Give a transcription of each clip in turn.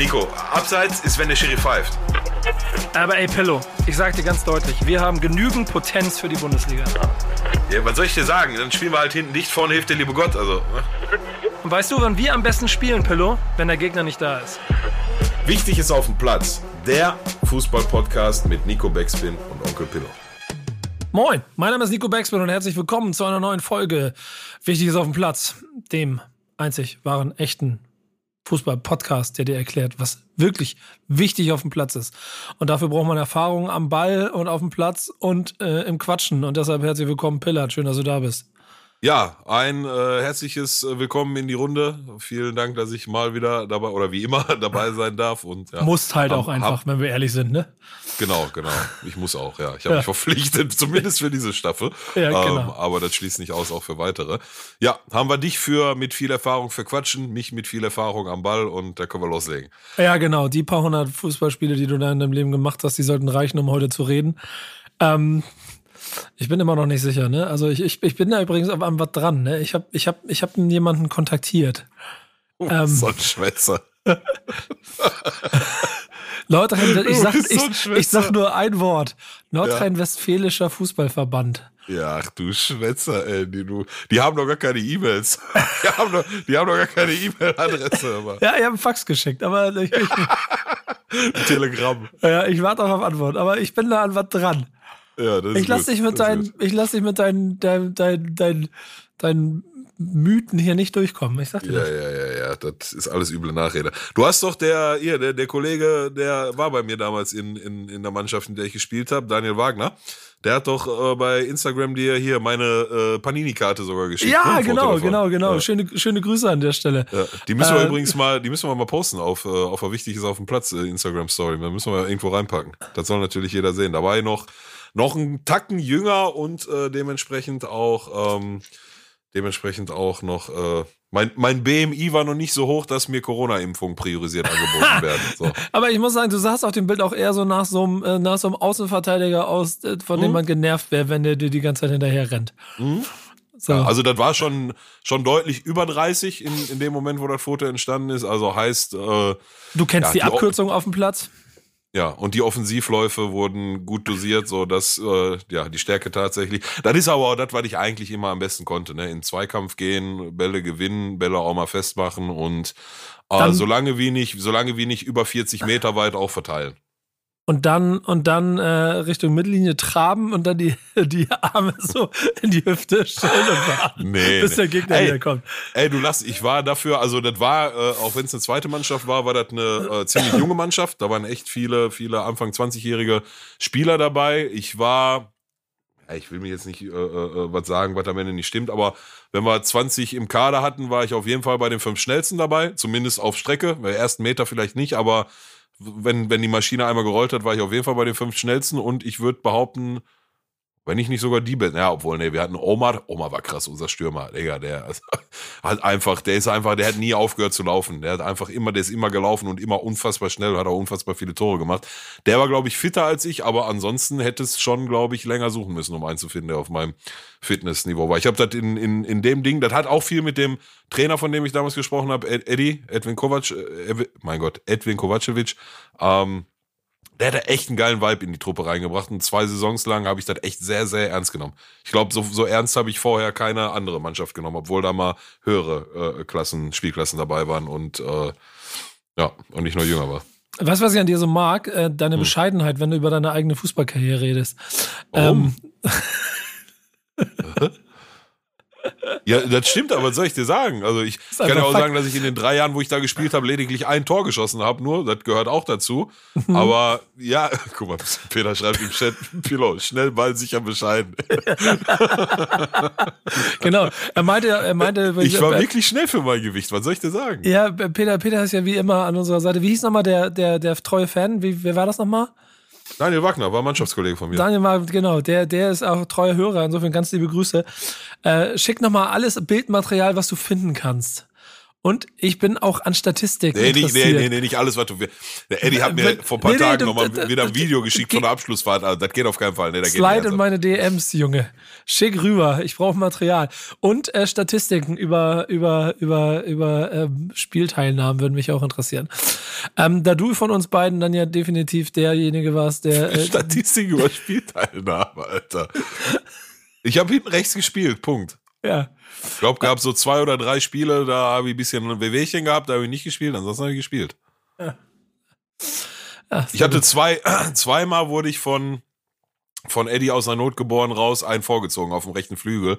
Nico, abseits ist, wenn der Schiri pfeift. Aber ey, Pillow, ich sag dir ganz deutlich, wir haben genügend Potenz für die Bundesliga. Ja, was soll ich dir sagen? Dann spielen wir halt hinten dicht, vorne hilft der liebe Gott. Also, ne? Und weißt du, wann wir am besten spielen, Pillow? Wenn der Gegner nicht da ist. Wichtig ist auf dem Platz. Der Fußball-Podcast mit Nico Beckspin und Onkel Pillow. Moin, mein Name ist Nico Backspin und herzlich willkommen zu einer neuen Folge Wichtig ist auf dem Platz, dem einzig wahren, echten Fußball-Podcast, der dir erklärt, was wirklich wichtig auf dem Platz ist. Und dafür braucht man Erfahrung am Ball und auf dem Platz und äh, im Quatschen. Und deshalb herzlich willkommen, Pillard. Schön, dass du da bist. Ja, ein äh, herzliches äh, Willkommen in die Runde. Vielen Dank, dass ich mal wieder dabei oder wie immer dabei sein darf. Und ja, Musst halt hab- auch einfach, hab- wenn wir ehrlich sind, ne? Genau, genau. Ich muss auch, ja. Ich habe Ja. mich verpflichtet, zumindest für diese Staffel. Ja, genau. ähm, aber das schließt nicht aus, auch für weitere. Ja, haben wir dich für mit viel Erfahrung für Quatschen, mich mit viel Erfahrung am Ball und da können wir loslegen. Ja, genau. Die paar hundert Fußballspiele, die du da in deinem Leben gemacht hast, die sollten reichen, um heute zu reden. Ähm, ich bin immer noch nicht sicher, ne? Also ich, ich, ich bin da übrigens an an was dran, ne? Ich habe ich hab, ich hab jemanden kontaktiert. Ähm. so ein Schwätzer. Nordrhein, ich sag, ich, ich sag nur ein Wort. Nordrhein-Westfälischer Fußballverband. Ja, ach du Schwätzer, ey, die, du, die haben doch gar keine E-Mails. Die haben doch, die haben doch gar keine E-Mail-Adresse, Ja, ich habe einen Fax geschickt, aber ich, Telegramm. ja, ich warte auch auf Antwort. Aber ich bin da an was dran. Ja, Ich lass gut. dich mit gut. ich lass dich mit deinen, deinen, deinen, deinen, deinen Mythen hier nicht durchkommen. Ich sag dir Ja, das. ja, ja, ja, das ist alles üble Nachrede. Du hast doch der, hier, der, der Kollege, der war bei mir damals in, in, in der Mannschaft, in der ich gespielt habe, Daniel Wagner. Der hat doch äh, bei Instagram dir hier meine äh, Panini-Karte sogar geschickt. ne? Ja, Foto genau, genau, genau. Ja. Schöne, schöne Grüße an der Stelle. Ja, die müssen wir Äh, übrigens mal, die müssen wir mal posten auf, äh, auf der Wichtig ist auf dem Platz äh, Instagram Story. Da müssen wir irgendwo reinpacken. Das soll natürlich jeder sehen. Da war ich noch, noch ein Tacken jünger und äh, dementsprechend auch, ähm, dementsprechend auch noch, äh, mein, mein BMI war noch nicht so hoch, dass mir Corona-Impfungen priorisiert angeboten werden. So. Aber ich muss sagen, du sahst auf dem Bild auch eher so nach so einem, äh, nach so einem Außenverteidiger aus, äh, von Mhm. dem man genervt wäre, wenn der dir die ganze Zeit hinterher rennt. So. Also das war schon, schon deutlich über 30 in, in dem Moment, wo das Foto entstanden ist. Also heißt, äh, du kennst ja, die die Abkürzung auf dem Platz? Ja, und die Offensivläufe wurden gut dosiert, so dass äh, ja die Stärke tatsächlich. Das ist aber auch das, was ich eigentlich immer am besten konnte, ne? In Zweikampf gehen, Bälle gewinnen, Bälle auch mal festmachen und äh, solange wie nicht, solange wie nicht über 40 Meter weit auch verteilen. Und dann, und dann äh, Richtung Mittellinie traben und dann die, die Arme so in die Hüfte stellen und warten, Nee, bis der Gegner Ey. wieder kommt. Ey, du lass, ich war dafür, also das war, äh, auch wenn es eine zweite Mannschaft war, war das eine äh, ziemlich junge Mannschaft. Da waren echt viele, viele Anfang 20-jährige Spieler dabei. Ich war, ja, ich will mir jetzt nicht äh, äh, was sagen, was am Ende nicht stimmt, aber wenn wir 20 im Kader hatten, war ich auf jeden Fall bei den fünf schnellsten dabei, zumindest auf Strecke. Bei ersten Meter vielleicht nicht, aber wenn, wenn die Maschine einmal gerollt hat, war ich auf jeden Fall bei den fünf schnellsten und ich würde behaupten, wenn ich nicht sogar die bin, ja, obwohl, nee, wir hatten Omar, Omar war krass, unser Stürmer, Digga, der also, hat einfach, der ist einfach, der hat nie aufgehört zu laufen. Der hat einfach immer, der ist immer gelaufen und immer unfassbar schnell, hat auch unfassbar viele Tore gemacht. Der war, glaube ich, fitter als ich, aber ansonsten hätte es schon, glaube ich, länger suchen müssen, um einen zu finden, der auf meinem Fitnessniveau war. Ich habe das in, in, in dem Ding, das hat auch viel mit dem Trainer, von dem ich damals gesprochen habe, Ed, Eddie, Edwin Kovac, äh, mein Gott, Edwin Kovacevic, ähm, der hat da echt einen geilen Vibe in die Truppe reingebracht. Und zwei Saisons lang habe ich das echt sehr, sehr ernst genommen. Ich glaube, so, so ernst habe ich vorher keine andere Mannschaft genommen, obwohl da mal höhere äh, Klassen, Spielklassen dabei waren und äh, ja, und nicht nur jünger war. Weißt du, was ich an dir so mag? Äh, deine Hm. Bescheidenheit, wenn du über deine eigene Fußballkarriere redest. Warum? Ähm, Ja, das stimmt, aber was soll ich dir sagen? Also ich kann ja auch Fakt. sagen, dass ich in den drei Jahren, wo ich da gespielt habe, lediglich ein Tor geschossen habe. Nur, das gehört auch dazu. Mhm. Aber ja, guck mal, Peter schreibt im Chat, Pilo, schnell, bald, sicher, bescheiden. genau. Er meinte, er meinte, Ich war äh, wirklich schnell für mein Gewicht. Was soll ich dir sagen? ja, Peter, Peter ist ja wie immer an unserer Seite. Wie hieß nochmal der, der, der treue Fan? Wie, wer war das nochmal? Daniel Wagner war Mannschaftskollege von mir. Daniel war, genau, der, der ist auch treuer Hörer, insofern ganz liebe Grüße. Äh, schick nochmal alles Bildmaterial, was du finden kannst. Und ich bin auch an Statistik Nee, nicht, interessiert. nee, nee, nee, nicht alles, was du. Der Eddie hat mir Wenn- vor ein paar nee, nee, Tagen du- nochmal wieder ein Video geschickt von der Abschlussfahrt. Also, das geht auf keinen Fall. Nee, Slide in meine DMs, Junge. Schick rüber. Ich brauche Material. Und äh, Statistiken über, über, über, über ähm, Spielteilnahmen würden mich auch interessieren. Ähm, da du von uns beiden dann ja definitiv derjenige warst, der. Äh, Statistik über Spielteilnahme, Alter. Ich habe hinten rechts gespielt, Punkt. Ja. Ich glaube, gab so zwei oder drei Spiele, da habe ich ein bisschen ein Wehwehchen gehabt, da habe ich nicht gespielt, ansonsten habe ich gespielt. Ja. Ach, ich hatte zwei, zweimal wurde ich von, von Eddie aus der Not geboren raus, einen vorgezogen auf dem rechten Flügel.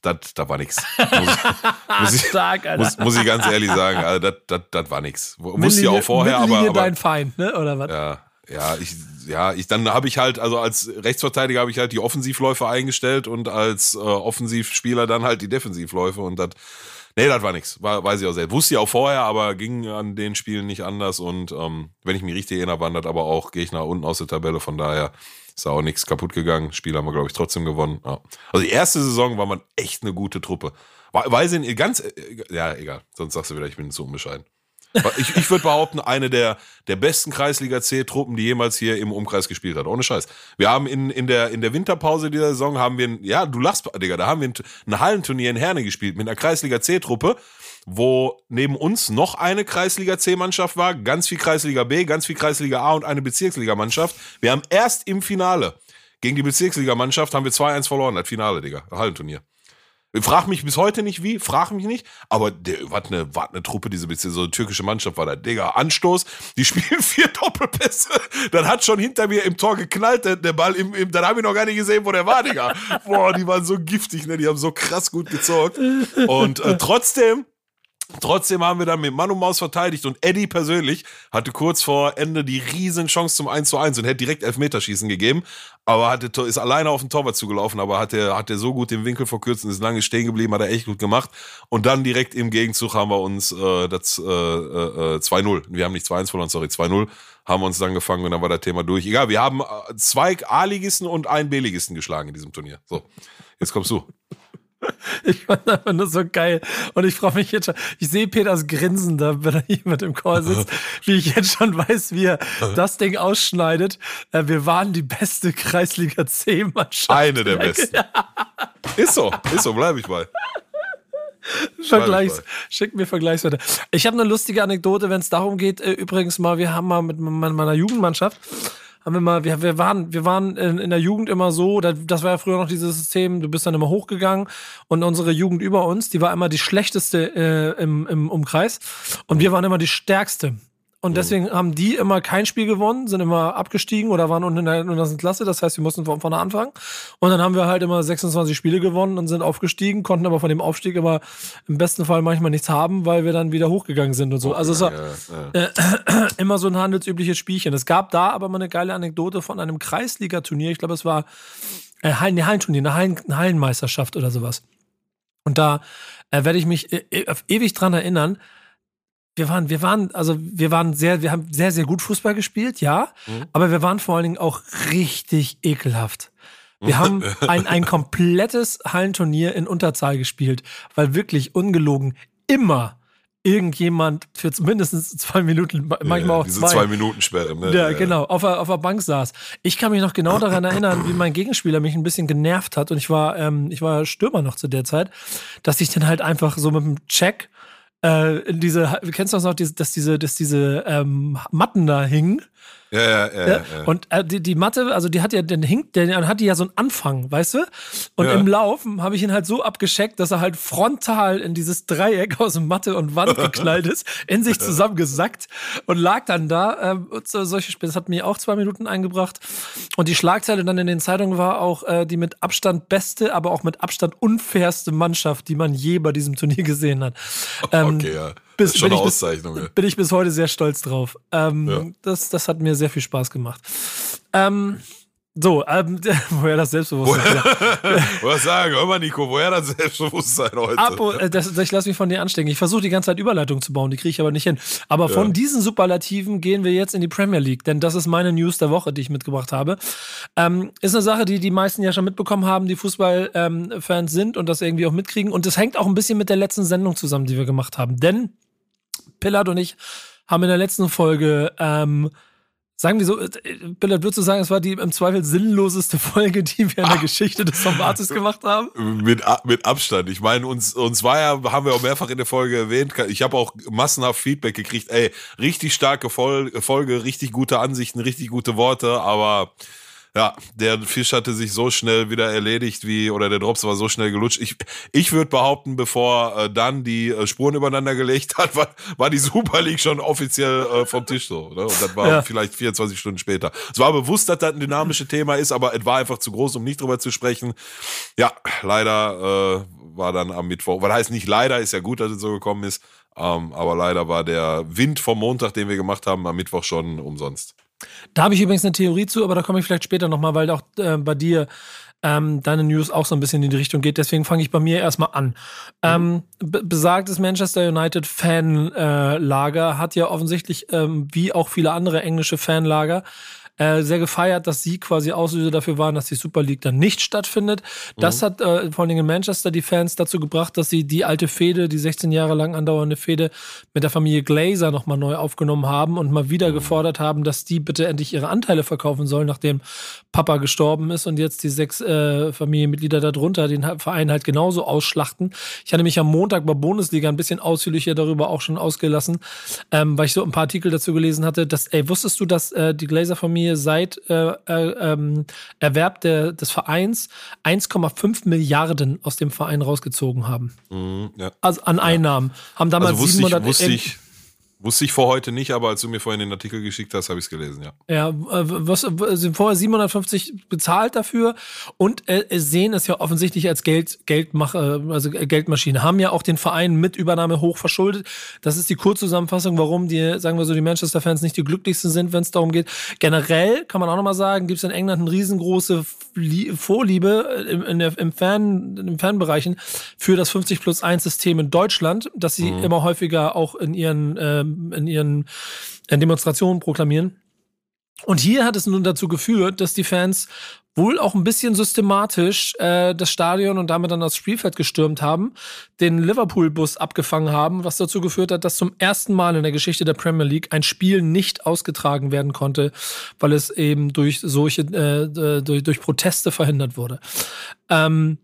Das, da war nix. Muss, muss, ich, Stark, muss, muss, ich ganz ehrlich sagen, also das, das, war nix. Wusste ich auch vorher, aber, aber. dein Feind, ne? Oder was? Ja, ja, ich, ja, ich, dann habe ich halt, also als Rechtsverteidiger habe ich halt die Offensivläufe eingestellt und als äh, Offensivspieler dann halt die Defensivläufe und das, nee, das war. War, weiß ich auch selbst. Wusste ich auch vorher, aber ging an den Spielen nicht anders und ähm, wenn ich mich richtig erinnere, wandert aber auch, gehe ich nach unten aus der Tabelle, von daher ist auch nichts kaputt gegangen. Spiel haben wir, glaube ich, trotzdem gewonnen. Ja. Also die erste Saison war man echt eine gute Truppe. Weiß ich ganz, äh, ja, egal, sonst sagst du wieder, ich bin zu unbescheiden. Ich, ich würde behaupten, eine der, der besten Kreisliga-C-Truppen, die jemals hier im Umkreis gespielt hat. Ohne Scheiß. Wir haben in, in, der, in der Winterpause dieser Saison haben wir, ein, ja, du lachst, Digga, da haben wir ein, ein Hallenturnier in Herne gespielt mit einer Kreisliga-C-Truppe, wo neben uns noch eine Kreisliga-C-Mannschaft war, ganz viel Kreisliga B, ganz viel Kreisliga A und eine Bezirksliga-Mannschaft. Wir haben erst im Finale gegen die Bezirksliga-Mannschaft haben wir 2-1 verloren, das Finale, Digga, Hallenturnier. Frag mich bis heute nicht wie, frag mich nicht, aber der, was eine, was eine Truppe, diese bisschen so eine türkische Mannschaft war da, Digga, Anstoß, die spielen vier Doppelpässe, dann hat schon hinter mir im Tor geknallt, der, der Ball, im, im, dann habe ich noch gar nicht gesehen, wo der war, Digga. Boah, die waren so giftig, ne, die haben so krass gut gezockt. Und äh, trotzdem Trotzdem haben wir dann mit Mann und Maus verteidigt und Eddie persönlich hatte kurz vor Ende die riesen Chance zum 1 zu 1 und hätte direkt Elfmeterschießen gegeben, aber hatte, ist alleine auf den Torwart zugelaufen, aber hat er, hat so gut den Winkel verkürzt und ist lange stehen geblieben, hat er echt gut gemacht und dann direkt im Gegenzug haben wir uns äh, das äh, äh, 2-0, wir haben nicht 2-1 verloren, sorry, 2-0 haben wir uns dann gefangen und dann war das Thema durch. Egal, wir haben äh, zwei A-Ligisten und einen B-Ligisten geschlagen in diesem Turnier. So, jetzt kommst du. Ich fand einfach nur so geil. Und ich freue mich jetzt schon. Ich sehe Peters Grinsen da, wenn er hier mit im Chor sitzt, wie ich jetzt schon weiß, wie er das Ding ausschneidet. Äh, wir waren die beste Kreisliga C-Mannschaft. Eine der besten. ist so, ist so, bleibe ich bei. Vergleichs, schick mir Vergleichswerte. Ich habe eine lustige Anekdote, wenn es darum geht. Äh, übrigens mal, wir haben mal mit meiner Jugendmannschaft haben wir mal, wir, wir waren, wir waren in, in der Jugend immer so, das war ja früher noch dieses System, du bist dann immer hochgegangen und unsere Jugend über uns, die war immer die schlechteste äh, im, im Umkreis und wir waren immer die stärkste. Und deswegen haben die immer kein Spiel gewonnen, sind immer abgestiegen oder waren unten in der untersten Klasse. Das heißt, wir mussten von vorne anfangen. Und dann haben wir halt immer 26 Spiele gewonnen und sind aufgestiegen, konnten aber von dem Aufstieg immer im besten Fall manchmal nichts haben, weil wir dann wieder hochgegangen sind und so. Also es war ja, ja. Äh, immer so ein handelsübliches Spielchen. Es gab da aber mal eine geile Anekdote von einem Kreisliga-Turnier. Ich glaube, es war äh, ein Hallenturnier, eine, Hallen, eine Hallenmeisterschaft oder sowas. Und da äh, werde ich mich äh, ewig dran erinnern wir waren, wir waren, also wir waren sehr, wir haben sehr, sehr gut Fußball gespielt, ja, mhm. aber wir waren vor allen Dingen auch richtig ekelhaft. Wir haben ein, ein komplettes Hallenturnier in Unterzahl gespielt, weil wirklich ungelogen immer irgendjemand für mindestens zwei Minuten, manchmal ja, auch diese zwei. zwei Minuten Sperre, ne? Ja, ja, genau, auf der, auf der Bank saß. Ich kann mich noch genau daran erinnern, wie mein Gegenspieler mich ein bisschen genervt hat und ich war, ähm, ich war Stürmer noch zu der Zeit, dass ich dann halt einfach so mit dem Check äh, diese, kennst du das noch, dass diese, dass diese ähm, Matten da hingen? Ja, ja, ja. ja. Und äh, die, die Matte, also die hat ja, den hinkt, der hat die ja so einen Anfang, weißt du? Und ja. im Laufen habe ich ihn halt so abgescheckt, dass er halt frontal in dieses Dreieck aus Matte und Wand geknallt ist, in sich zusammengesackt und lag dann da. Äh, so, solche Spiele, das hat mir auch zwei Minuten eingebracht. Und die Schlagzeile dann in den Zeitungen war auch äh, die mit Abstand beste, aber auch mit Abstand unfairste Mannschaft, die man je bei diesem Turnier gesehen hat. Ähm, okay, ja bis, schon eine Auszeichnung. Bis, bin ich bis heute sehr stolz drauf. Ähm, ja. das, das hat mir sehr viel Spaß gemacht. Ähm, so, ähm, woher das Selbstbewusstsein? Woher sagen, hör mal, Nico, woher das Selbstbewusstsein heute? Apo, äh, das, ich lasse mich von dir anstecken. Ich versuche die ganze Zeit Überleitung zu bauen, die kriege ich aber nicht hin. Aber von diesen Superlativen gehen wir jetzt in die Premier League, denn das ist meine News der Woche, die ich mitgebracht habe. Ähm, ist eine Sache, die die meisten ja schon mitbekommen haben, die Fußballfans ähm, sind und das irgendwie auch mitkriegen. Und das hängt auch ein bisschen mit der letzten Sendung zusammen, die wir gemacht haben. Denn Pillard und ich haben in der letzten Folge ähm, sagen wir so, äh, Billard, würdest du sagen, es war die im Zweifel sinnloseste Folge, die wir in der ah. Geschichte des Formates gemacht haben? Mit, mit Abstand. Ich meine, uns, uns war ja, haben wir auch mehrfach in der Folge erwähnt, ich habe auch massenhaft Feedback gekriegt, ey, richtig starke Folge, richtig gute Ansichten, richtig gute Worte, aber ja, der Fisch hatte sich so schnell wieder erledigt, wie, oder der Drops war so schnell gelutscht. Ich, ich würde behaupten, bevor äh, dann die äh, Spuren übereinander gelegt hat, war, war die Super League schon offiziell äh, vom Tisch so. Ne? Und das war ja. vielleicht 24 Stunden später. Es war bewusst, dass das ein dynamisches Thema ist, aber es war einfach zu groß, um nicht drüber zu sprechen. Ja, leider äh, war dann am Mittwoch, weil heißt nicht leider, ist ja gut, dass es so gekommen ist, ähm, aber leider war der Wind vom Montag, den wir gemacht haben, am Mittwoch schon umsonst. Da habe ich übrigens eine Theorie zu, aber da komme ich vielleicht später nochmal, weil auch äh, bei dir ähm, deine News auch so ein bisschen in die Richtung geht. Deswegen fange ich bei mir erstmal an. Mhm. Ähm, besagtes Manchester United Fanlager äh, hat ja offensichtlich, ähm, wie auch viele andere englische Fanlager, äh, sehr gefeiert, dass sie quasi Auslöser dafür waren, dass die Super League dann nicht stattfindet. Das mhm. hat äh, vor allem in Manchester die Fans dazu gebracht, dass sie die alte Fehde, die 16 Jahre lang andauernde Fehde mit der Familie Glazer nochmal neu aufgenommen haben und mal wieder mhm. gefordert haben, dass die bitte endlich ihre Anteile verkaufen sollen, nachdem Papa gestorben ist und jetzt die sechs äh, Familienmitglieder darunter den Verein halt genauso ausschlachten. Ich hatte mich am Montag bei Bundesliga ein bisschen ausführlicher darüber auch schon ausgelassen, ähm, weil ich so ein paar Artikel dazu gelesen hatte, dass, ey, wusstest du, dass äh, die Glazer-Familie Familie seit äh, äh, ähm, Erwerb der, des Vereins 1,5 Milliarden aus dem Verein rausgezogen haben. Mhm, ja. Also an Einnahmen. Ja. Haben damals also wusste 700 ich, wusste ich, Wusste ich vor heute nicht, aber als du mir vorhin den Artikel geschickt hast, habe ich es gelesen, ja. Ja, äh, was sind vorher 750 bezahlt dafür und äh, sehen es ja offensichtlich als Geld, Geldmache, also Geldmaschine. Haben ja auch den Verein mit Übernahme hoch verschuldet. Das ist die Kurzzusammenfassung, warum die, sagen wir so, die Manchester-Fans nicht die glücklichsten sind, wenn es darum geht. Generell kann man auch nochmal sagen, gibt es in England eine riesengroße Vorliebe im, in der, im, Fan, im Fanbereichen für das 50 plus 1 System in Deutschland, dass sie mhm. immer häufiger auch in ihren ähm, in ihren Demonstrationen proklamieren. Und hier hat es nun dazu geführt, dass die Fans wohl auch ein bisschen systematisch äh, das Stadion und damit dann das Spielfeld gestürmt haben, den Liverpool-Bus abgefangen haben, was dazu geführt hat, dass zum ersten Mal in der Geschichte der Premier League ein Spiel nicht ausgetragen werden konnte, weil es eben durch solche äh, durch, durch Proteste verhindert wurde. Ähm,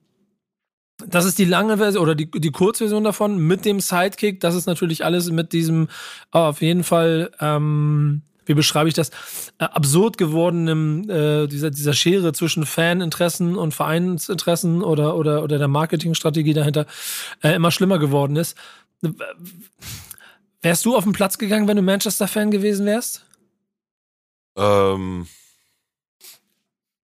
das ist die lange Version oder die, die Kurzversion davon mit dem Sidekick. Das ist natürlich alles mit diesem auf jeden Fall, ähm, wie beschreibe ich das, äh, absurd gewordenen, äh, dieser, dieser Schere zwischen Faninteressen und Vereinsinteressen oder, oder, oder der Marketingstrategie dahinter äh, immer schlimmer geworden ist. Wärst du auf den Platz gegangen, wenn du Manchester-Fan gewesen wärst? Ähm.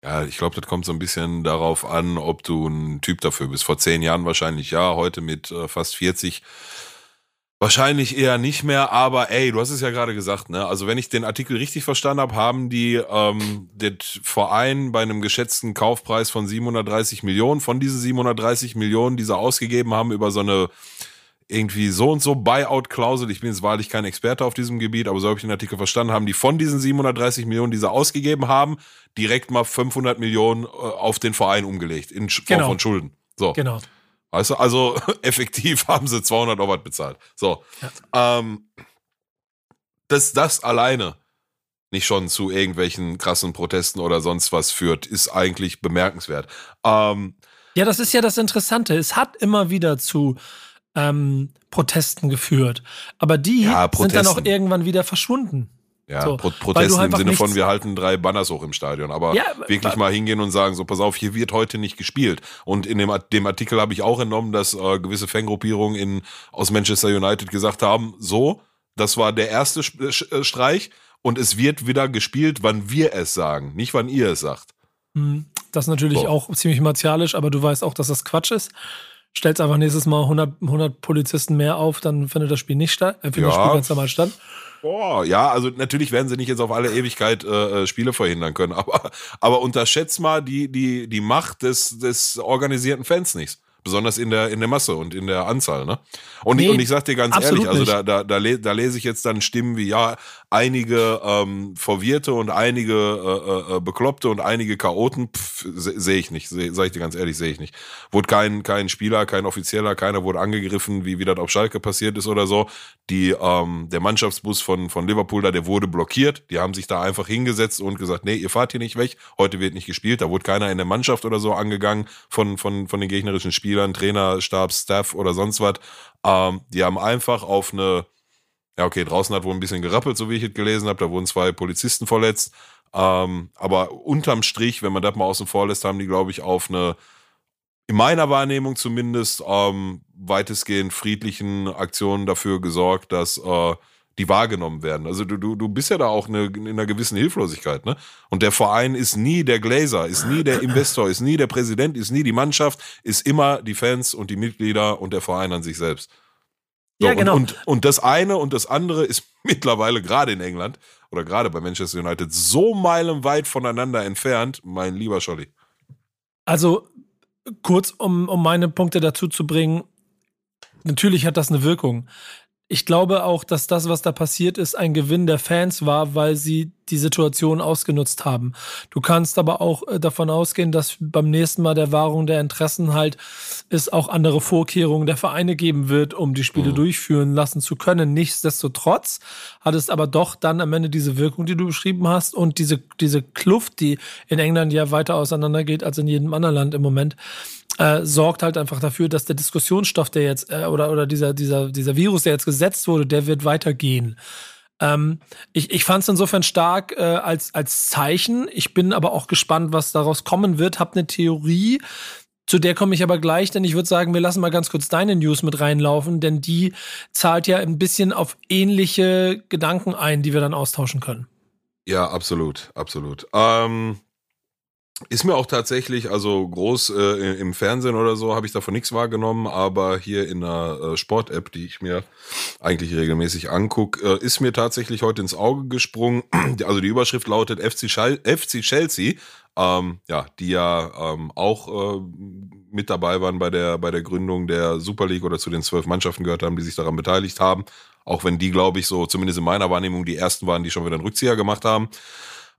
Ja, ich glaube, das kommt so ein bisschen darauf an, ob du ein Typ dafür bist. Vor zehn Jahren wahrscheinlich ja, heute mit äh, fast 40 wahrscheinlich eher nicht mehr. Aber ey, du hast es ja gerade gesagt, ne? Also wenn ich den Artikel richtig verstanden habe, haben die ähm, den Verein bei einem geschätzten Kaufpreis von 730 Millionen, von diesen 730 Millionen, die sie ausgegeben haben über so eine irgendwie so und so Buyout-Klausel. Ich bin jetzt wahrlich kein Experte auf diesem Gebiet, aber so habe ich den Artikel verstanden, haben die von diesen 730 Millionen, die sie ausgegeben haben, direkt mal 500 Millionen äh, auf den Verein umgelegt in Form genau. von Schulden. So. Genau. Weißt du, also effektiv haben sie 200 Euro bezahlt. So. Ja. Ähm, dass das alleine nicht schon zu irgendwelchen krassen Protesten oder sonst was führt, ist eigentlich bemerkenswert. Ähm, ja, das ist ja das Interessante. Es hat immer wieder zu ähm, Protesten geführt. Aber die ja, sind dann auch irgendwann wieder verschwunden. Ja, so, Pro Protesten im Sinne von, wir halten drei Banners hoch im Stadion. Aber ja, wirklich mal hingehen und sagen, so pass auf, hier wird heute nicht gespielt. Und in dem, dem Artikel habe ich auch entnommen, dass äh, gewisse Fangruppierungen in, aus Manchester United gesagt haben, so, das war der erste äh, Streich und es wird wieder gespielt, wann wir es sagen, nicht wann ihr es sagt. Hm, das ist natürlich so. auch ziemlich martialisch, aber du weißt auch, dass das Quatsch ist stellst einfach nächstes Mal 100, 100 Polizisten mehr auf, dann findet das Spiel nicht statt, äh, findet ja. das Spiel ganz normal statt. Boah, ja, also natürlich werden sie nicht jetzt auf alle Ewigkeit äh, äh Spiele verhindern können, aber, aber unterschätzt mal die, die, die Macht des, des organisierten Fans nicht. Besonders in der, in der Masse und in der Anzahl. Ne? Und, Nee, ich, und ich sag dir ganz ehrlich, also da, da, da, le- da lese ich jetzt dann Stimmen wie, ja, einige ähm, Verwirrte und einige äh, äh, Bekloppte und einige Chaoten, sehe ich nicht, seh, sag ich dir ganz ehrlich, sehe ich nicht. Wurde kein, kein Spieler, kein Offizieller, keiner wurde angegriffen, wie, wie das auf Schalke passiert ist oder so. Die, ähm, der Mannschaftsbus von, von Liverpool da, der wurde blockiert. Die haben sich da einfach hingesetzt und gesagt, nee, ihr fahrt hier nicht weg, heute wird nicht gespielt. Da wurde keiner in der Mannschaft oder so angegangen von, von, von den gegnerischen Spielern, Trainer, Stab, Staff oder sonst was. Ähm, die haben einfach auf eine, ja, okay, draußen hat wohl ein bisschen gerappelt, so wie ich es gelesen habe. Da wurden zwei Polizisten verletzt. Ähm, aber unterm Strich, wenn man das mal außen vor lässt, haben die, glaube ich, auf eine, in meiner Wahrnehmung zumindest, ähm, weitestgehend friedlichen Aktionen dafür gesorgt, dass äh, die wahrgenommen werden. Also du, du, du bist ja da auch eine, in einer gewissen Hilflosigkeit, ne? Und der Verein ist nie der Glazer, ist nie der Investor, ist nie der Präsident, ist nie die Mannschaft, ist immer die Fans und die Mitglieder und der Verein an sich selbst. So, Ja, genau. Und, und, und das eine und das andere ist mittlerweile gerade in England oder gerade bei Manchester United so meilenweit voneinander entfernt, mein lieber Scholli. Also kurz, um, um meine Punkte dazu zu bringen, natürlich hat das eine Wirkung. Ich glaube auch, dass das, was da passiert ist, ein Gewinn der Fans war, weil sie die Situation ausgenutzt haben. Du kannst aber auch äh, davon ausgehen, dass beim nächsten Mal der Wahrung der Interessen halt es auch andere Vorkehrungen der Vereine geben wird, um die Spiele Mhm. durchführen lassen zu können. Nichtsdestotrotz hat es aber doch dann am Ende diese Wirkung, die du beschrieben hast und diese, diese Kluft, die in England ja weiter auseinandergeht als in jedem anderen Land im Moment, äh, sorgt halt einfach dafür, dass der Diskussionsstoff, der jetzt, äh, oder, oder dieser, dieser, dieser Virus, der jetzt gesetzt wurde, der wird weitergehen. Ähm, ich ich fand es insofern stark äh, als, als Zeichen. Ich bin aber auch gespannt, was daraus kommen wird. Hab eine Theorie, zu der komme ich aber gleich, denn ich würde sagen, wir lassen mal ganz kurz deine News mit reinlaufen, denn die zahlt ja ein bisschen auf ähnliche Gedanken ein, die wir dann austauschen können. Ja, absolut, absolut. Ähm, ist mir auch tatsächlich, also groß äh, im Fernsehen oder so, habe ich davon nichts wahrgenommen, aber hier in einer äh, Sport-App, die ich mir eigentlich regelmäßig angucke, äh, ist mir tatsächlich heute ins Auge gesprungen. Also die Überschrift lautet FC, Schal FC Chelsea, ähm, ja, die ja ähm, auch äh, mit dabei waren bei der, bei der Gründung der Super League oder zu den zwölf Mannschaften gehört haben, die sich daran beteiligt haben. Auch wenn die, glaube ich, so zumindest in meiner Wahrnehmung die ersten waren, die schon wieder einen Rückzieher gemacht haben.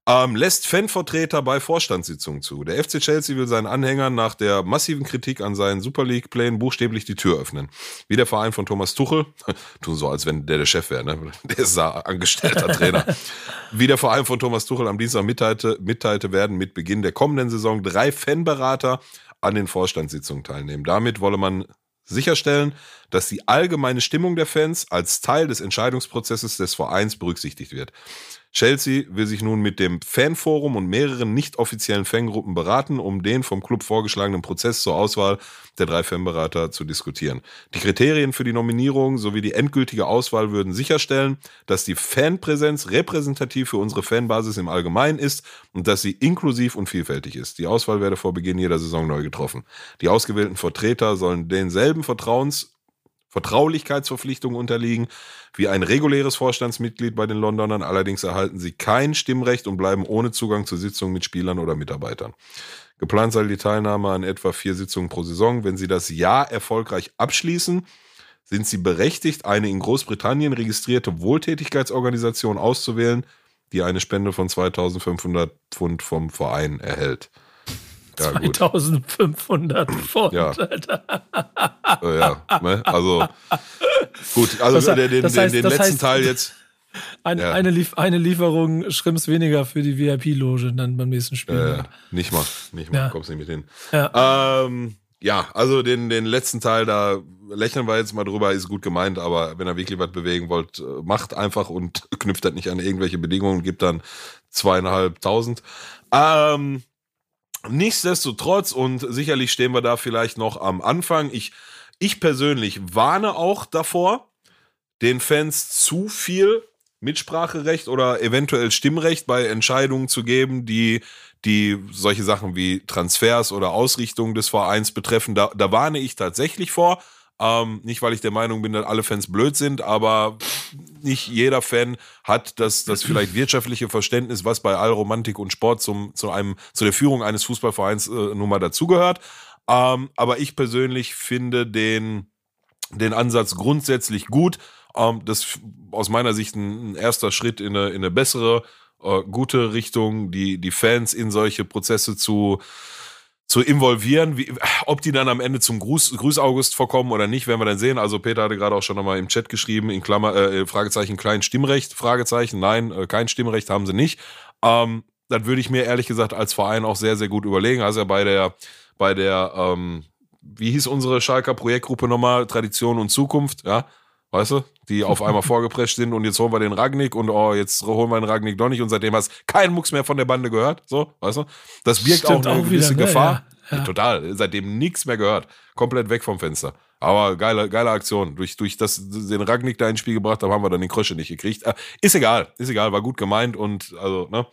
Ähm, lässt Fanvertreter bei Vorstandssitzungen zu. Der FC Chelsea will seinen Anhängern nach der massiven Kritik an seinen Super League-Plänen buchstäblich die Tür öffnen. Wie der Verein von Thomas Tuchel, tun so, als wenn der der Chef wäre, ne? Der ist da angestellter Trainer. Wie der Verein von Thomas Tuchel am Dienstag mitteilte, mitteilte, werden mit Beginn der kommenden Saison drei Fanberater an den Vorstandssitzungen teilnehmen. Damit wolle man sicherstellen, dass die allgemeine Stimmung der Fans als Teil des Entscheidungsprozesses des Vereins berücksichtigt wird. Chelsea will sich nun mit dem Fanforum und mehreren nicht offiziellen Fangruppen beraten, um den vom Club vorgeschlagenen Prozess zur Auswahl der drei Fanberater zu diskutieren. Die Kriterien für die Nominierung sowie die endgültige Auswahl würden sicherstellen, dass die Fanpräsenz repräsentativ für unsere Fanbasis im Allgemeinen ist und dass sie inklusiv und vielfältig ist. Die Auswahl werde vor Beginn jeder Saison neu getroffen. Die ausgewählten Vertreter sollen denselben Vertrauens Vertraulichkeitsverpflichtungen unterliegen wie ein reguläres Vorstandsmitglied bei den Londonern. Allerdings erhalten sie kein Stimmrecht und bleiben ohne Zugang zu Sitzungen mit Spielern oder Mitarbeitern. Geplant sei die Teilnahme an etwa vier Sitzungen pro Saison. Wenn sie das Jahr erfolgreich abschließen, sind sie berechtigt, eine in Großbritannien registrierte Wohltätigkeitsorganisation auszuwählen, die eine Spende von 2500 Pfund vom Verein erhält. Ja, gut. 2500 Pfund, Ja. Alter. Äh, ja, ne? Also gut, also Das den, den, das heißt- den, letzten heißt- Teil jetzt. Ein, Ja. eine, Lief eine Lieferung Schrimps weniger für die VIP-Loge dann beim nächsten Spiel. Äh, nicht mal, nicht mal, Ja. kommst nicht mit hin. Ja. Ähm, ja, also den, den letzten Teil, da lächeln wir jetzt mal drüber, ist gut gemeint, aber wenn ihr wirklich was bewegen wollt, äh, macht einfach und knüpft das nicht an irgendwelche Bedingungen, gibt dann zweieinhalbtausend. Ähm, nichtsdestotrotz, und sicherlich stehen wir da vielleicht noch am Anfang, ich, ich persönlich warne auch davor, den Fans zu viel Mitspracherecht oder eventuell Stimmrecht bei Entscheidungen zu geben, die die solche Sachen wie Transfers oder Ausrichtung des Vereins betreffen. Da, da warne ich tatsächlich vor. Ähm, nicht, weil ich der Meinung bin, dass alle Fans blöd sind, aber nicht jeder Fan hat das, das vielleicht wirtschaftliche Verständnis, was bei Allromantik und Sport zum, zu einem, zu der Führung eines Fußballvereins äh, nun mal dazugehört. Ähm, aber ich persönlich finde den, den Ansatz grundsätzlich gut. Ähm, das ist aus meiner Sicht ein, ein, erster Schritt in eine, in eine bessere, äh, gute Richtung, die, die Fans in solche Prozesse zu, zu involvieren. Wie, ob die dann am Ende zum Gruß, Grüß August vorkommen oder nicht, werden wir dann sehen. Also Peter hatte gerade auch schon nochmal im Chat geschrieben, in Klammer, äh, Fragezeichen, klein Stimmrecht, Fragezeichen, nein, äh, kein Stimmrecht haben sie nicht. Ähm, das würde ich mir ehrlich gesagt als Verein auch sehr, sehr gut überlegen. Also bei der, bei der, ähm, wie hieß unsere Schalker Projektgruppe nochmal, Tradition und Zukunft, ja, weißt du, die auf einmal vorgeprescht sind und jetzt holen wir den Ragnik und oh, jetzt holen wir den Ragnik doch nicht und seitdem hast keinen Mucks mehr von der Bande gehört, so, weißt du? Das birgt Stimmt auch eine auch gewisse wieder, ne? Gefahr. Ja, ja. Total, seitdem nichts mehr gehört. Komplett weg vom Fenster. Aber geile, geile Aktion. Durch, durch das, den Ragnik da ins Spiel gebracht haben, haben wir dann den Krösche nicht gekriegt. Äh, ist egal, ist egal, war gut gemeint und also, ne?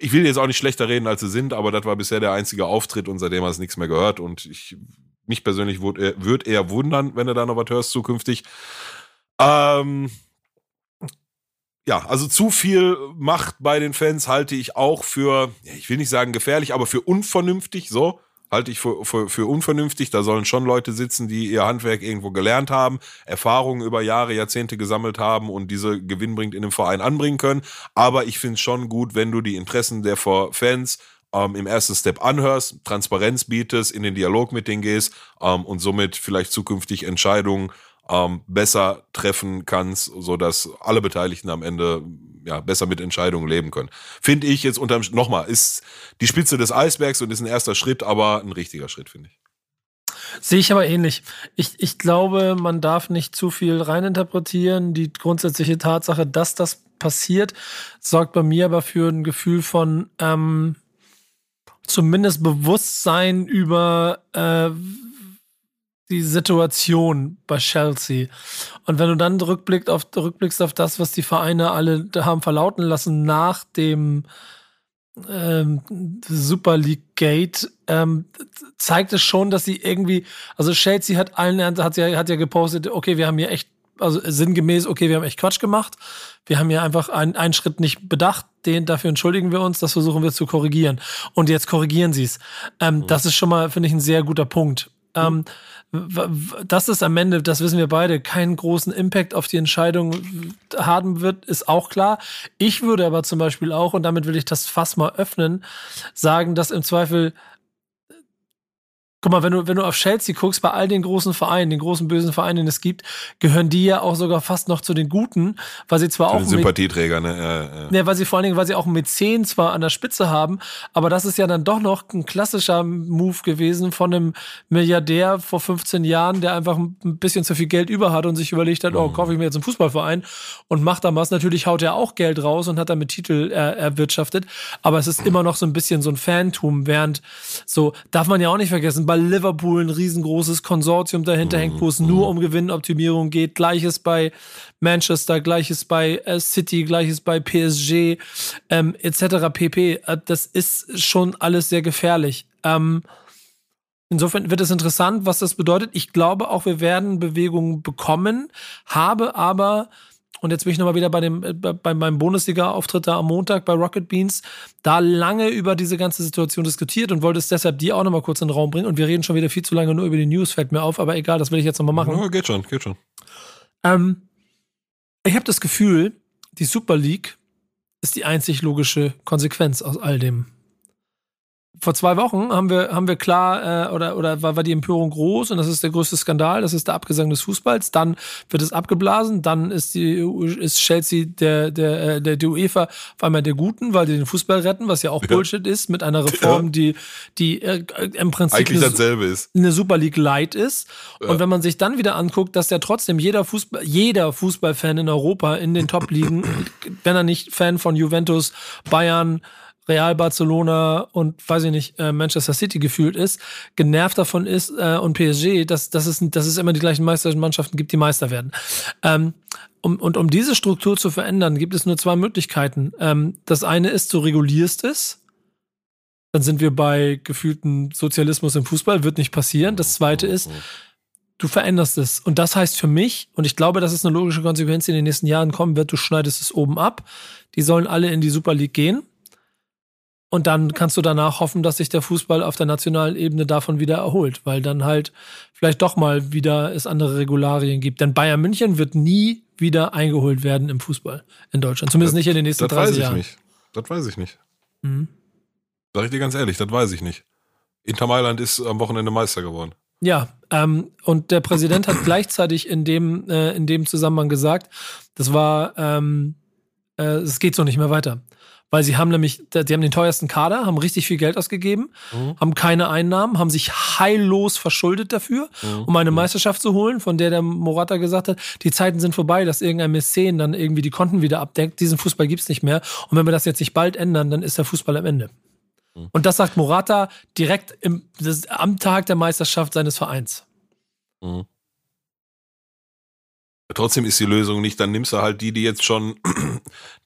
ich will jetzt auch nicht schlechter reden, als sie sind, aber das war bisher der einzige Auftritt und seitdem hast du nichts mehr gehört. Und ich, mich persönlich würde würd eher wundern, wenn du da noch was hörst zukünftig. Ähm, ja, also zu viel Macht bei den Fans halte ich auch für, ich will nicht sagen gefährlich, aber für unvernünftig, so halte ich für, für, für unvernünftig. Da sollen schon Leute sitzen, die ihr Handwerk irgendwo gelernt haben, Erfahrungen über Jahre, Jahrzehnte gesammelt haben und diese gewinnbringend in dem Verein anbringen können. Aber ich finde es schon gut, wenn du die Interessen der Fans ähm, im ersten Step anhörst, Transparenz bietest, in den Dialog mit denen gehst ähm, und somit vielleicht zukünftig Entscheidungen ähm, besser treffen kannst, so dass alle Beteiligten am Ende ja, besser mit Entscheidungen leben können. Finde ich jetzt unterm, nochmal, ist die Spitze des Eisbergs und ist ein erster Schritt, aber ein richtiger Schritt, finde ich. Sehe ich aber ähnlich. Ich, ich glaube, man darf nicht zu viel reininterpretieren. Die grundsätzliche Tatsache, dass das passiert, sorgt bei mir aber für ein Gefühl von ähm, zumindest Bewusstsein über äh, die Situation bei Chelsea. Und wenn du dann rückblickst auf, rückblickst auf das, was die Vereine alle haben verlauten lassen nach dem ähm, Super League Gate, ähm, zeigt es schon, dass sie irgendwie, also Chelsea hat allen, hat ja, hat ja gepostet, okay, wir haben hier echt, also sinngemäß, okay, wir haben echt Quatsch gemacht. Wir haben hier einfach ein, einen Schritt nicht bedacht, den, dafür entschuldigen wir uns, das versuchen wir zu korrigieren. Und jetzt korrigieren sie es. Ähm, mhm. Das ist schon mal, finde ich, ein sehr guter Punkt. Mhm. dass es am Ende, das wissen wir beide, keinen großen Impact auf die Entscheidung haben wird, ist auch klar. Ich würde aber zum Beispiel auch, und damit will ich das Fass mal öffnen, sagen, dass im Zweifel Guck mal, wenn du, wenn du auf Chelsea guckst, bei all den großen Vereinen, den großen bösen Vereinen, den es gibt, gehören die ja auch sogar fast noch zu den Guten, weil sie zwar zu auch. Sympathieträger, ne? Ja, ja. ja, weil sie vor allen Dingen, weil sie auch einen Mäzen zwar an der Spitze haben, aber das ist ja dann doch noch ein klassischer Move gewesen von einem Milliardär vor 15 Jahren, der einfach ein bisschen zu viel Geld über hat und sich überlegt hat, oh, mhm. kaufe ich mir jetzt einen Fußballverein und macht da was. Natürlich haut er auch Geld raus und hat damit Titel er, erwirtschaftet, aber es ist immer noch so ein bisschen so ein Fantum, während so, darf man ja auch nicht vergessen, bei Liverpool ein riesengroßes Konsortium dahinter hängt, wo es nur mhm. um Gewinnoptimierung geht. Gleiches bei Manchester, gleiches bei äh, City, gleiches bei PSG, ähm, etc. pp. Äh, das ist schon alles sehr gefährlich. Ähm, Insofern wird es interessant, was das bedeutet. Ich glaube auch, wir werden Bewegungen bekommen, habe aber und jetzt bin ich nochmal wieder bei, dem, äh, bei meinem Bundesliga-Auftritt da am Montag bei Rocket Beans, da lange über diese ganze Situation diskutiert und wollte es deshalb die auch nochmal kurz in den Raum bringen. Und wir reden schon wieder viel zu lange nur über die News, fällt mir auf, aber egal, das will ich jetzt nochmal machen. Ja, geht schon, geht schon. Ähm, ich habe das Gefühl, die Super League ist die einzig logische Konsequenz aus all dem vor zwei Wochen haben wir, haben wir klar, äh, oder, oder war, war die Empörung groß und das ist der größte Skandal, das ist der Abgesang des Fußballs. Dann wird es abgeblasen, dann ist die ist Chelsea der, der, äh, der, der UEFA auf einmal der Guten, weil die den Fußball retten, was ja auch ja. Bullshit ist, mit einer Reform, die, die äh, im Prinzip Eigentlich eine, dasselbe ist. eine Super League Light ist. Ja. Und wenn man sich dann wieder anguckt, dass ja trotzdem jeder Fußball, jeder Fußballfan in Europa in den Top-Ligen, wenn er nicht Fan von Juventus, Bayern, Real Barcelona und weiß ich nicht, äh, Manchester City gefühlt ist, genervt davon ist äh, und PSG, dass, dass, es, dass es immer die gleichen Meistermannschaften gibt, die Meister werden. Ähm, um, und um diese Struktur zu verändern, gibt es nur zwei Möglichkeiten. Ähm, das eine ist, du regulierst es. Dann sind wir bei gefühlten Sozialismus im Fußball, wird nicht passieren. Das zweite ist, du veränderst es. Und das heißt für mich, und ich glaube, das ist eine logische Konsequenz, die in den nächsten Jahren kommen wird, du schneidest es oben ab. Die sollen alle in die Super League gehen Und dann kannst du danach hoffen, dass sich der Fußball auf der nationalen Ebene davon wieder erholt, weil dann halt vielleicht doch mal wieder es andere Regularien gibt. Denn Bayern München wird nie wieder eingeholt werden im Fußball in Deutschland. Zumindest das, nicht in den nächsten 30 Jahren. Das weiß ich nicht. Das weiß ich nicht. Mhm. Sag ich dir ganz ehrlich, das weiß ich nicht. Inter Mailand ist am Wochenende Meister geworden. Ja, ähm, und der Präsident hat gleichzeitig in dem, äh, in dem Zusammenhang gesagt, das war, ähm, äh, es geht so nicht mehr weiter weil sie haben nämlich, die haben den teuersten Kader, haben richtig viel Geld ausgegeben, mhm. haben keine Einnahmen, haben sich heillos verschuldet dafür, mhm. um eine mhm. Meisterschaft zu holen, von der der Morata gesagt hat, die Zeiten sind vorbei, dass irgendein Mäzen dann irgendwie die Konten wieder abdeckt. Diesen Fußball gibt's nicht mehr. Und wenn wir das jetzt nicht bald ändern, dann ist der Fußball am Ende. Mhm. Und das sagt Morata direkt im, das, am Tag der Meisterschaft seines Vereins. Mhm. Trotzdem ist die Lösung nicht, dann nimmst du halt die, die jetzt schon.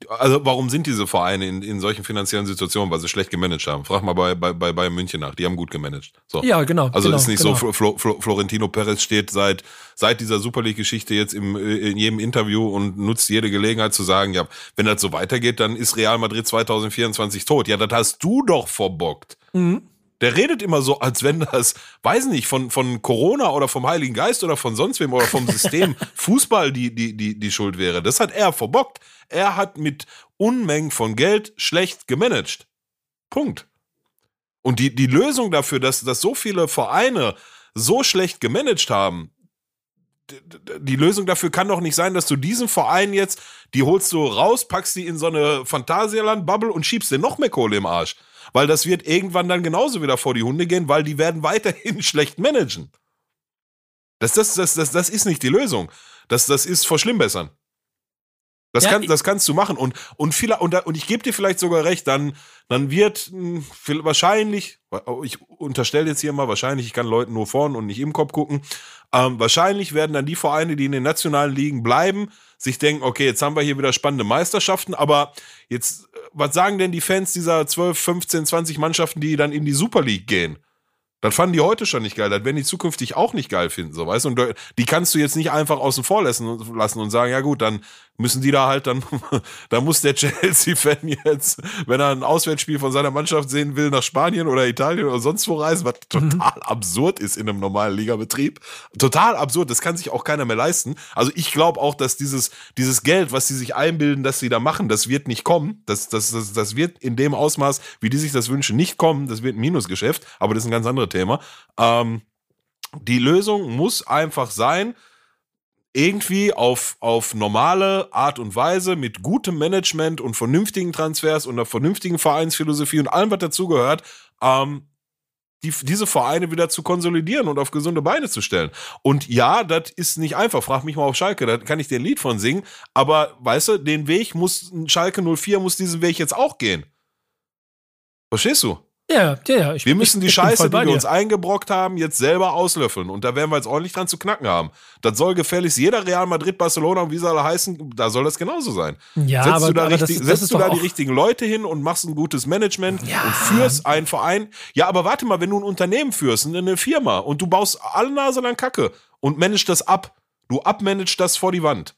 Also, warum sind diese Vereine in, in solchen finanziellen Situationen? Weil sie schlecht gemanagt haben. Frag mal bei, bei, bei Bayern München nach. Die haben gut gemanagt. So. Ja, genau. Also, genau, ist nicht genau. so, Flo, Flo, Florentino Perez steht seit, seit dieser Super League-Geschichte jetzt im, in jedem Interview und nutzt jede Gelegenheit zu sagen, ja, wenn das so weitergeht, dann ist Real Madrid 2024 tot. Ja, das hast du doch verbockt. Mhm. Der redet immer so, als wenn das, weiß nicht, von, von Corona oder vom Heiligen Geist oder von sonst wem oder vom System Fußball die, die, die, die Schuld wäre. Das hat er verbockt. Er hat mit Unmengen von Geld schlecht gemanagt. Punkt. Und die, die Lösung dafür, dass, dass so viele Vereine so schlecht gemanagt haben, die Lösung dafür kann doch nicht sein, dass du diesen Verein jetzt, die holst du raus, packst die in so eine Phantasialand-Bubble und schiebst dir noch mehr Kohle im Arsch. Weil das wird irgendwann dann genauso wieder vor die Hunde gehen, weil die werden weiterhin schlecht managen. Das, das, das, das, das ist nicht die Lösung. Das, das ist verschlimmbessern. Das, ja, kann, das kannst du machen. Und, und, viele, und, und ich gebe dir vielleicht sogar recht, dann, dann wird mh, hm, wahrscheinlich, ich unterstelle jetzt hier mal wahrscheinlich, ich kann Leuten nur vorn und nicht im Kopf gucken, ähm, wahrscheinlich werden dann die Vereine, die in den nationalen Ligen bleiben, sich denken, okay, jetzt haben wir hier wieder spannende Meisterschaften, aber jetzt was sagen denn die Fans dieser 12, 15, 20 Mannschaften, die dann in die Super League gehen? Das fanden die heute schon nicht geil. Das werden die zukünftig auch nicht geil finden, so weißt du. Und die kannst du jetzt nicht einfach außen vor lassen, lassen und sagen, ja gut, dann müssen die da halt dann, da muss der Chelsea-Fan jetzt, wenn er ein Auswärtsspiel von seiner Mannschaft sehen will, nach Spanien oder Italien oder sonst wo reisen, was mhm. total mhm. absurd ist in einem normalen Ligabetrieb. Total absurd, das kann sich auch keiner mehr leisten. Also ich glaube auch, dass dieses, dieses Geld, was sie sich einbilden, dass sie da machen, das wird nicht kommen. Das, das, das, das wird in dem Ausmaß, wie die sich das wünschen, nicht kommen. Das wird ein Minusgeschäft, aber das ist ein ganz anderes Thema. Ähm, die Lösung muss einfach sein, irgendwie auf, auf normale Art und Weise mit gutem Management und vernünftigen Transfers und einer vernünftigen Vereinsphilosophie und allem, was dazugehört, ähm, die, diese Vereine wieder zu konsolidieren und auf gesunde Beine zu stellen. Und ja, das ist nicht einfach. Frag mich mal auf Schalke, da kann ich dir ein Lied von singen. Aber weißt du, den Weg muss, Schalke 04 muss diesen Weg jetzt auch gehen. Verstehst du? Ja, ja, ja. Ich, wir müssen die ich Scheiße, die wir uns eingebrockt haben, jetzt selber auslöffeln. Und da werden wir jetzt ordentlich dran zu knacken haben. Das soll gefälligst jeder Real Madrid, Barcelona und wie soll er heißen, da soll das genauso sein. Ja, setzt aber, du da, aber richtig, das, setzt das du da die richtigen Leute hin und machst ein gutes Management ja. und führst einen Verein. Ja, aber warte mal, wenn du ein Unternehmen führst, eine Firma und du baust alle Nase lang Kacke und managst das ab, du abmanagst das vor die Wand.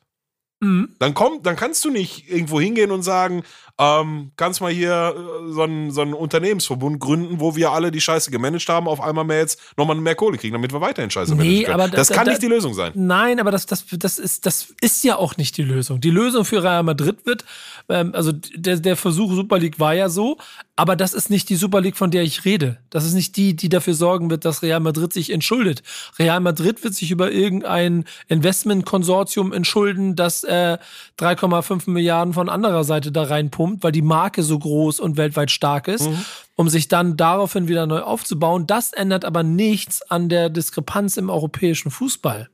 Mhm. Dann, komm, dann kannst du nicht irgendwo hingehen und sagen, ähm, kannst mal hier äh, so einen, so einen Unternehmensverbund gründen, wo wir alle die Scheiße gemanagt haben, auf einmal mehr jetzt nochmal mehr Kohle kriegen, damit wir weiterhin Scheiße nee, aber das da, kann da, nicht die Lösung sein. Nein, aber das, das, das, ist, das ist ja auch nicht die Lösung. Die Lösung für Real Madrid wird, ähm, also der, der Versuch Super League war ja so, aber das ist nicht die Super League, von der ich rede. Das ist nicht die, die dafür sorgen wird, dass Real Madrid sich entschuldet. Real Madrid wird sich über irgendein Investmentkonsortium entschulden, das äh, 3,5 Milliarden von anderer Seite da reinpumpt weil die Marke so groß und weltweit stark ist, mhm. um sich dann daraufhin wieder neu aufzubauen. Das ändert aber nichts an der Diskrepanz im europäischen Fußball.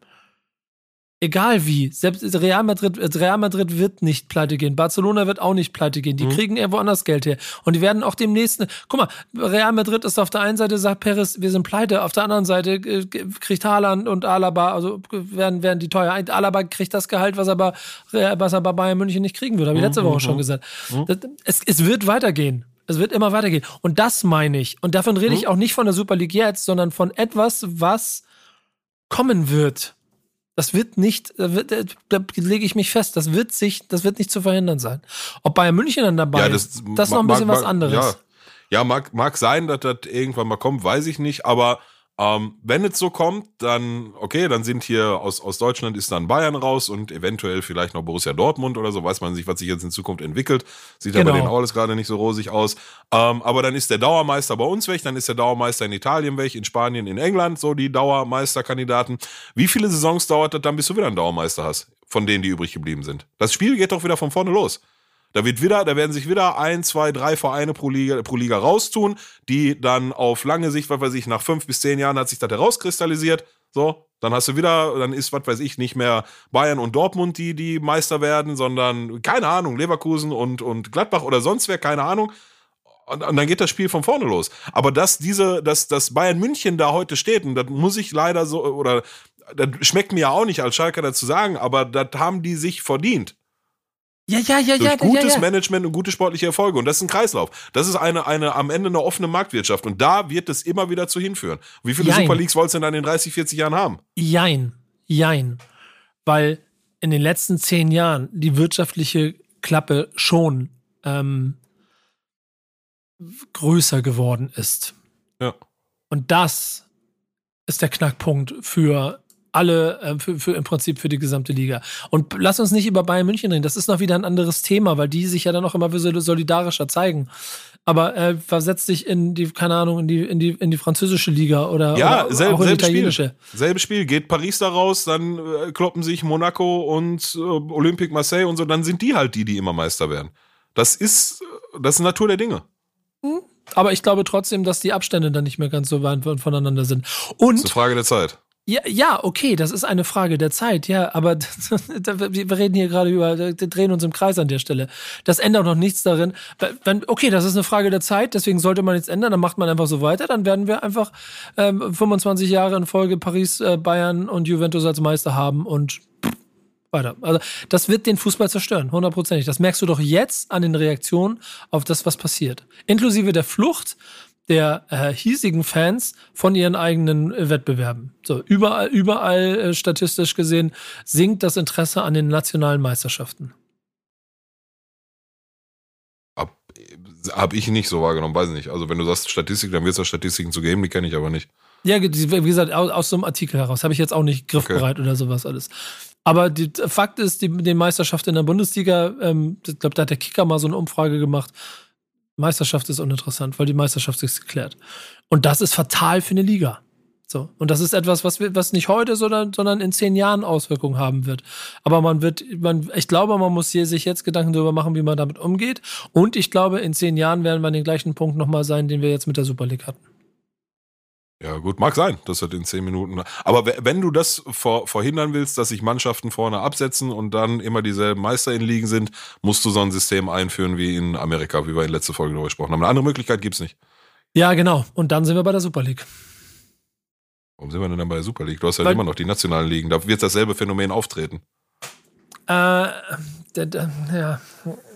Egal wie. Selbst Real Madrid, Real Madrid wird nicht pleite gehen. Barcelona wird auch nicht pleite gehen. Die mhm. kriegen irgendwo anders Geld her. Und die werden auch demnächst. Guck mal, Real Madrid ist auf der einen Seite, sagt Perez, wir sind pleite. Auf der anderen Seite äh, kriegt Haaland und Alaba, also werden, werden die teuer. Alaba kriegt das Gehalt, was er bei, was er bei Bayern München nicht kriegen würde. Habe ich letzte mhm. Woche schon mhm. gesagt. Mhm. Es, es wird weitergehen. Es wird immer weitergehen. Und das meine ich. Und davon rede ich mhm. auch nicht von der Super League jetzt, sondern von etwas, was kommen wird. Das wird nicht, da, wird, da lege ich mich fest, das wird sich, das wird nicht zu verhindern sein. Ob Bayern München dann dabei ja, das ist, das ist noch ein bisschen mag, was anderes. Ja. Ja, mag, mag sein, dass das irgendwann mal kommt, weiß ich nicht, aber ähm, wenn es so kommt, dann, okay, dann sind hier aus, aus Deutschland ist dann Bayern raus und eventuell vielleicht noch Borussia Dortmund oder so, weiß man nicht, was sich jetzt in Zukunft entwickelt. Sieht genau. ja bei genau. denen alles gerade nicht so rosig aus. Ähm, aber dann ist der Dauermeister bei uns weg, dann ist der Dauermeister in Italien weg, in Spanien, in England, so die Dauermeisterkandidaten. Wie viele Saisons dauert das dann, bis du wieder einen Dauermeister hast, von denen, die übrig geblieben sind? Das Spiel geht doch wieder von vorne los. Da wird wieder, da werden sich wieder ein, zwei, drei Vereine pro Liga, pro Liga raustun, die dann auf lange Sicht, was weiß ich, nach fünf bis zehn Jahren hat sich das herauskristallisiert. So, dann hast du wieder, dann ist, was weiß ich, nicht mehr Bayern und Dortmund, die, die Meister werden, sondern, keine Ahnung, Leverkusen und, und Gladbach oder sonst wer, keine Ahnung. Und, und, dann geht das Spiel von vorne los. Aber dass diese, dass, dass Bayern München da heute steht, und das muss ich leider so, oder das schmeckt mir ja auch nicht als Schalker dazu sagen, aber das haben die sich verdient. Ja, ja, ja, Durch ja. gutes ja, ja. Management und gute sportliche Erfolge. Und das ist ein Kreislauf. Das ist eine, eine am Ende eine offene Marktwirtschaft. Und da wird es immer wieder zu hinführen. Wie viele Jein. Super Leagues wolltest du denn dann in 30, 40 Jahren haben? Jein. Jein. Weil in den letzten zehn Jahren die wirtschaftliche Klappe schon ähm, größer geworden ist. Ja. Und das ist der Knackpunkt für alle, äh, für, für im Prinzip für die gesamte Liga. Und lass uns nicht über Bayern München reden. Das ist noch wieder ein anderes Thema, weil die sich ja dann auch immer solidarischer zeigen. Aber äh, versetzt dich in die, keine Ahnung, in die, in die, in die französische Liga oder, ja, oder selb, auch in die italienische. Spiel. Selbes Spiel. Geht Paris da raus, dann äh, kloppen sich Monaco und äh, Olympique Marseille und so, dann sind die halt die, die immer Meister werden. Das ist, das ist Natur der Dinge. Hm. Aber ich glaube trotzdem, dass die Abstände dann nicht mehr ganz so weit voneinander sind. Und das ist eine Frage der Zeit. Ja, ja, okay, das ist eine Frage der Zeit, ja, aber wir reden hier gerade über, wir drehen uns im Kreis an der Stelle. Das ändert noch nichts darin. Wenn, okay, das ist eine Frage der Zeit, deswegen sollte man nichts ändern, dann macht man einfach so weiter, dann werden wir einfach ähm, 25 Jahre in Folge Paris, äh, Bayern und Juventus als Meister haben und weiter. Also das wird den Fußball zerstören, hundertprozentig. Das merkst du doch jetzt an den Reaktionen auf das, was passiert. Inklusive der Flucht der äh, hiesigen Fans von ihren eigenen äh, Wettbewerben. So, überall, überall äh, statistisch gesehen sinkt das Interesse an den nationalen Meisterschaften. Hab, hab ich nicht so wahrgenommen, weiß nicht. Also wenn du sagst Statistik, dann wird es da Statistiken zu geben, die kenne ich aber nicht. Ja, wie gesagt, aus, aus so einem Artikel heraus. Habe ich jetzt auch nicht griffbereit okay. oder sowas alles. Aber die, Fakt ist, die, die Meisterschaft in der Bundesliga, ähm, ich glaube, da hat der Kicker mal so eine Umfrage gemacht, Meisterschaft ist uninteressant, weil die Meisterschaft ist geklärt. Und das ist fatal für eine Liga. So. Und das ist etwas, was, wir, was nicht heute, sondern, sondern in zehn Jahren Auswirkungen haben wird. Aber man wird, man, ich glaube, man muss hier sich jetzt Gedanken darüber machen, wie man damit umgeht. Und ich glaube, in zehn Jahren werden wir an den gleichen Punkt nochmal sein, den wir jetzt mit der Super League hatten. Ja, gut, mag sein, dass das in zehn Minuten. Aber wenn du das vor, verhindern willst, dass sich Mannschaften vorne absetzen und dann immer dieselben Meister in Ligen sind, musst du so ein System einführen wie in Amerika, wie wir in letzter Folge darüber gesprochen haben. Eine andere Möglichkeit gibt's nicht. Ja, genau. Und dann sind wir bei der Super League. Warum sind wir denn dann bei der Super League? Du hast ja halt immer noch die nationalen Ligen. Da wird dasselbe Phänomen auftreten. Äh, ja,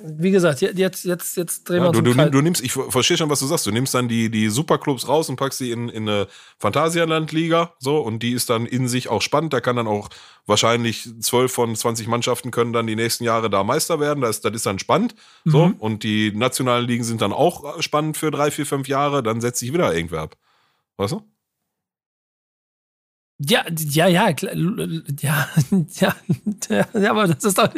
wie gesagt, jetzt, jetzt, jetzt drehen ja, wir uns du, du, nimmst, ich verstehe schon, was du sagst. Du nimmst dann die, die Superclubs raus und packst sie in, in eine Phantasialand-Liga, so, und die ist dann in sich auch spannend. Da kann dann auch wahrscheinlich zwölf von 20 Mannschaften können dann die nächsten Jahre da Meister werden. Das, das ist dann spannend, so. Mhm. Und die nationalen Ligen sind dann auch spannend für drei, vier, fünf Jahre. Dann setzt sich wieder irgendwer ab. Weißt du? Ja, ja, ja, ja, ja, ja, aber das ist doch,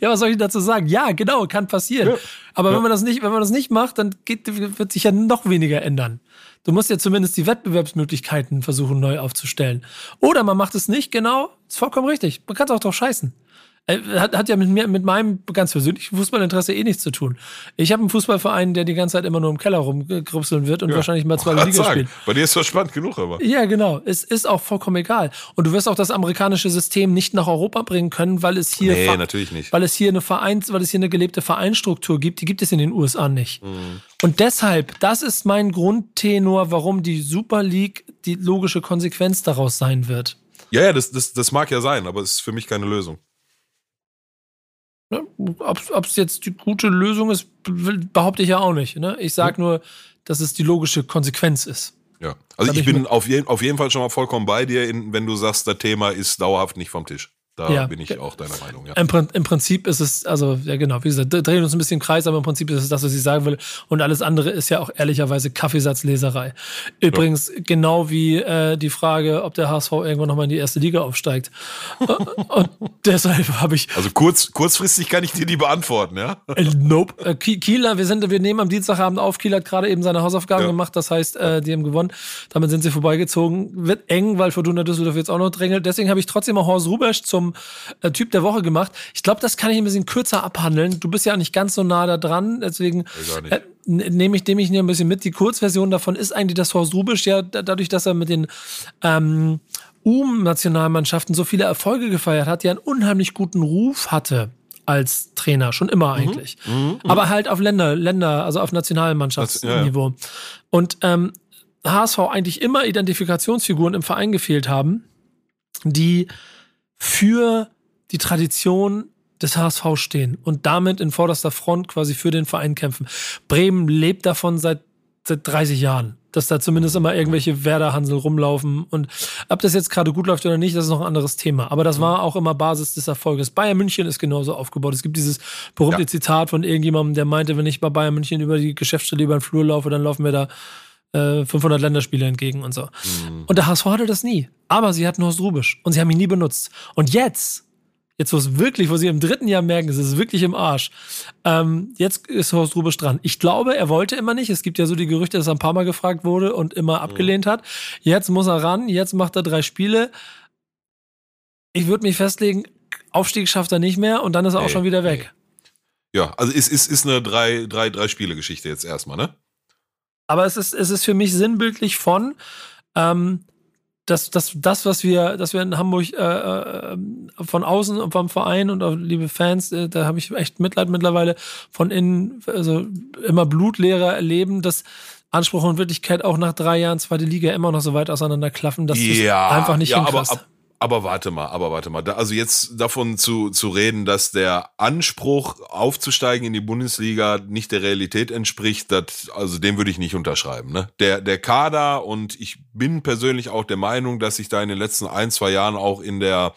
ja, was soll ich dazu sagen? Ja, genau, kann passieren. Ja. Aber ja. wenn man das nicht, wenn man das nicht macht, dann geht, wird sich ja noch weniger ändern. Du musst ja zumindest die Wettbewerbsmöglichkeiten versuchen neu aufzustellen. Oder man macht es nicht, genau, ist vollkommen richtig. Man kann es auch drauf scheißen. Äh, hat, hat ja mit mir, mit meinem ganz persönlichen Fußballinteresse eh nichts zu tun. Ich habe einen Fußballverein, der die ganze Zeit immer nur im Keller rumgrupseln wird und ja. wahrscheinlich mal zwei Liga spielt. Bei dir ist das spannend genug, aber. Ja, genau. Es ist auch vollkommen egal. Und du wirst auch das amerikanische System nicht nach Europa bringen können, weil es hier, nee, natürlich nicht. weil es hier eine Vereins, weil es hier eine gelebte Vereinsstruktur gibt. Die gibt es in den USA nicht. Mhm. Und deshalb, das ist mein Grundtenor, warum die Super League die logische Konsequenz daraus sein wird. Ja, ja, das, das, das mag ja sein, aber es ist für mich keine Lösung. Ne? Ob es jetzt die gute Lösung ist, behaupte ich ja auch nicht. Ne? Ich sage nur, dass es die logische Konsequenz ist. Ja, also ich, ich bin auf, je, auf jeden Fall schon mal vollkommen bei dir, in, wenn du sagst, das Thema ist dauerhaft nicht vom Tisch. Da ja. bin ich auch deiner Meinung. Ja. Im, Im, Prinzip ist es, also ja genau, wie gesagt, drehen uns ein bisschen im Kreis, aber im Prinzip ist es das, was ich sagen will. Und alles andere ist ja auch ehrlicherweise Kaffeesatzleserei. Übrigens ja. genau wie äh, die Frage, ob der HSV irgendwann nochmal in die erste Liga aufsteigt. und deshalb habe ich. Also kurz, kurzfristig kann ich dir die beantworten, ja? Äh, nope. Äh, Kieler, wir sind, wir nehmen am Dienstagabend auf. Kiel hat gerade eben seine Hausaufgaben ja. gemacht. Das heißt, äh, die haben gewonnen. Damit sind sie vorbeigezogen. Wird eng, weil Fortuna Düsseldorf jetzt auch noch drängelt. Deswegen habe ich trotzdem auch Horst Rubesch zum zum äh, Typ der Woche gemacht. Ich glaube, das kann ich ein bisschen kürzer abhandeln. Du bist ja nicht ganz so nah da dran, deswegen äh, nehme ich, nehm ich ein bisschen mit. Die Kurzversion davon ist eigentlich, dass Horst Rubisch ja dadurch, dass er mit den ähm, UM-Nationalmannschaften so viele Erfolge gefeiert hat, ja einen unheimlich guten Ruf hatte als Trainer, schon immer mhm. eigentlich. Mhm, mhm, Aber halt auf Länder, Länder, also auf Nationalmannschaftsniveau. Ja, ja. Und ähm, HSV eigentlich immer Identifikationsfiguren im Verein gefehlt haben, die für die Tradition des HSV stehen und damit in vorderster Front quasi für den Verein kämpfen. Bremen lebt davon seit, seit 30 Jahren, dass da zumindest immer irgendwelche Werder-Hansel rumlaufen. Und ob das jetzt gerade gut läuft oder nicht, das ist noch ein anderes Thema. Aber das war auch immer Basis des Erfolges. Bayern München ist genauso aufgebaut. Es gibt dieses berühmte ja. Zitat von irgendjemandem, der meinte, wenn ich bei Bayern München über die Geschäftsstelle über den Flur laufe, dann laufen wir da 500 äh, Länderspiele entgegen und so. Mhm. Und der HSV hatte das nie. Aber sie hatten Horst Rubisch und sie haben ihn nie benutzt. Und jetzt, jetzt wo es wirklich, wo sie im dritten Jahr merken, es ist wirklich im Arsch, ähm, jetzt ist Horst Rubisch dran. Ich glaube, er wollte immer nicht. Es gibt ja so die Gerüchte, dass er ein paar Mal gefragt wurde und immer mhm. abgelehnt hat. Jetzt muss er ran, jetzt macht er drei Spiele. Ich würde mich festlegen, Aufstieg schafft er nicht mehr und dann ist er nee, auch schon wieder weg. Nee. Ja, also ist, ist, ist eine drei, drei, drei Spiele-Geschichte jetzt erstmal, ne? Aber es ist, es ist für mich sinnbildlich von, ähm, das, das, das, was wir, dass wir in Hamburg äh, äh, von außen und vom Verein und auch liebe Fans, äh, da habe ich echt Mitleid mittlerweile von innen, also immer blutleerer erleben, dass Anspruch und Wirklichkeit auch nach drei Jahren zweite Liga immer noch so weit auseinanderklaffen, dass ja, du einfach nicht ja, hinkriegst. Aber, aber warte mal, aber warte mal. Da, also jetzt davon zu, zu reden, dass der Anspruch aufzusteigen in die Bundesliga nicht der Realität entspricht, das, also dem würde ich nicht unterschreiben. Ne? Der, der Kader und ich bin persönlich auch der Meinung, dass sich da in den letzten ein, zwei Jahren auch in der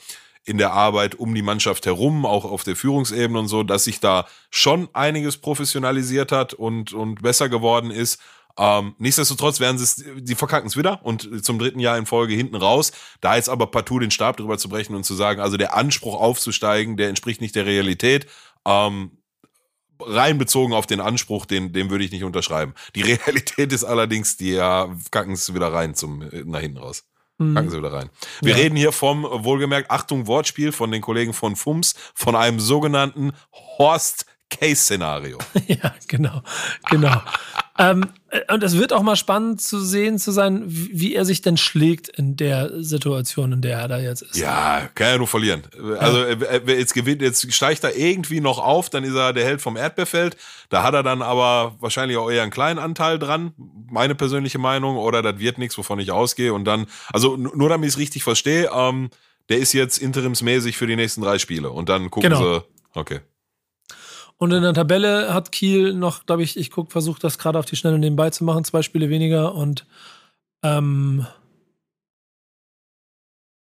in der Arbeit um die Mannschaft herum, auch auf der Führungsebene und so, dass sich da schon einiges professionalisiert hat und, und besser geworden ist. Ähm, nichtsdestotrotz werden sie es, die verkacken es wieder und zum dritten Jahr in Folge hinten raus. Da jetzt aber partout den Stab drüber zu brechen und zu sagen, also der Anspruch aufzusteigen, der entspricht nicht der Realität. Ähm, rein bezogen auf den Anspruch, den, den würde ich nicht unterschreiben. Die Realität ist allerdings, die ja, kacken es wieder rein zum, nach hinten raus. Mhm. Kacken sie wieder rein. Wir ja. reden hier vom, wohlgemerkt, Achtung, Wortspiel von den Kollegen von FUMS, von einem sogenannten Horst Case-Szenario. ja, genau, genau. Ähm, und es wird auch mal spannend zu sehen zu sein, wie er sich denn schlägt in der Situation, in der er da jetzt ist. Ja, kann er nur verlieren. Also ja. jetzt gewinnt, jetzt steigt er irgendwie noch auf, dann ist er der Held vom Erdbeerfeld. Da hat er dann aber wahrscheinlich auch eher einen kleinen Anteil dran, meine persönliche Meinung, oder das wird nichts, wovon ich ausgehe. Und dann, also nur damit ich es richtig verstehe, ähm, der ist jetzt interimsmäßig für die nächsten drei Spiele. Und dann gucken genau. sie, okay. Und in der Tabelle hat Kiel noch, glaube ich, ich guck, versuche das gerade auf die Schnelle nebenbei zu machen, zwei Spiele weniger und ähm,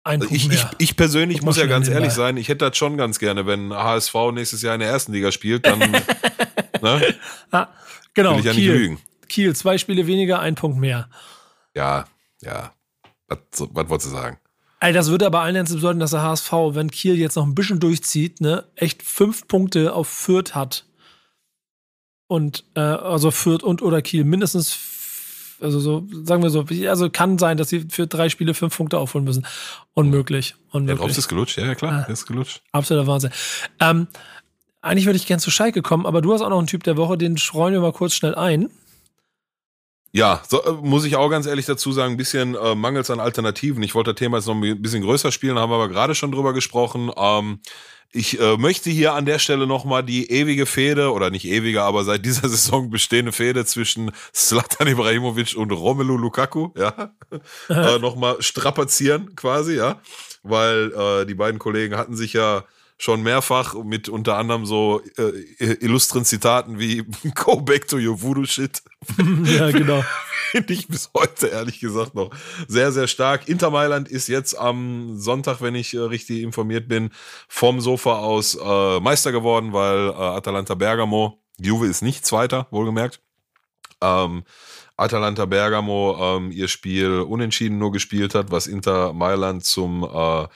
ein also ich, ich, ich, persönlich Guck muss ja ganz ehrlich sein, ich hätte das schon ganz gerne, wenn HSV nächstes Jahr in der ersten Liga spielt, dann ne? ah, genau, will ich ja Kiel, nicht lügen. Kiel, zwei Spiele weniger, ein Punkt mehr. Ja, ja. Was, was wolltest du sagen? Ey, das würde aber allen Ernst bedeuten, dass der HSV, wenn Kiel jetzt noch ein bisschen durchzieht, ne, echt fünf Punkte auf Fürth hat. Und, äh, also Fürth und oder Kiel mindestens, also so, sagen wir so, also kann sein, dass sie für drei Spiele fünf Punkte aufholen müssen. Unmöglich. Unmöglich. Ja, ist gelutscht, ja, ja klar, ah, ist gelutscht. Absoluter Wahnsinn. Ähm, eigentlich würde ich gern zu Schalke kommen, aber du hast auch noch einen Typ der Woche, den streuen wir mal kurz schnell ein. Ja, so, äh, muss ich auch ganz ehrlich dazu sagen, ein bisschen äh, mangels an Alternativen. Ich wollte das Thema jetzt noch ein bisschen größer spielen, haben wir aber gerade schon drüber gesprochen. Ähm, ich äh, möchte hier an der Stelle nochmal die ewige Fehde, oder nicht ewige, aber seit dieser Saison bestehende Fehde zwischen Slatan Ibrahimovic und Romelu Lukaku, ja, äh, nochmal strapazieren quasi, ja. Weil äh, die beiden Kollegen hatten sich ja schon mehrfach mit unter anderem so äh, illustren Zitaten wie Go back to your voodoo shit. ja, genau. Finde ich bis heute ehrlich gesagt noch sehr, sehr stark. Inter Mailand ist jetzt am Sonntag, wenn ich äh, richtig informiert bin, vom Sofa aus äh, Meister geworden, weil äh, Atalanta Bergamo, Juve ist nicht Zweiter, wohlgemerkt. Ähm, Atalanta Bergamo ähm, ihr Spiel unentschieden nur gespielt hat, was Inter Mailand zum äh,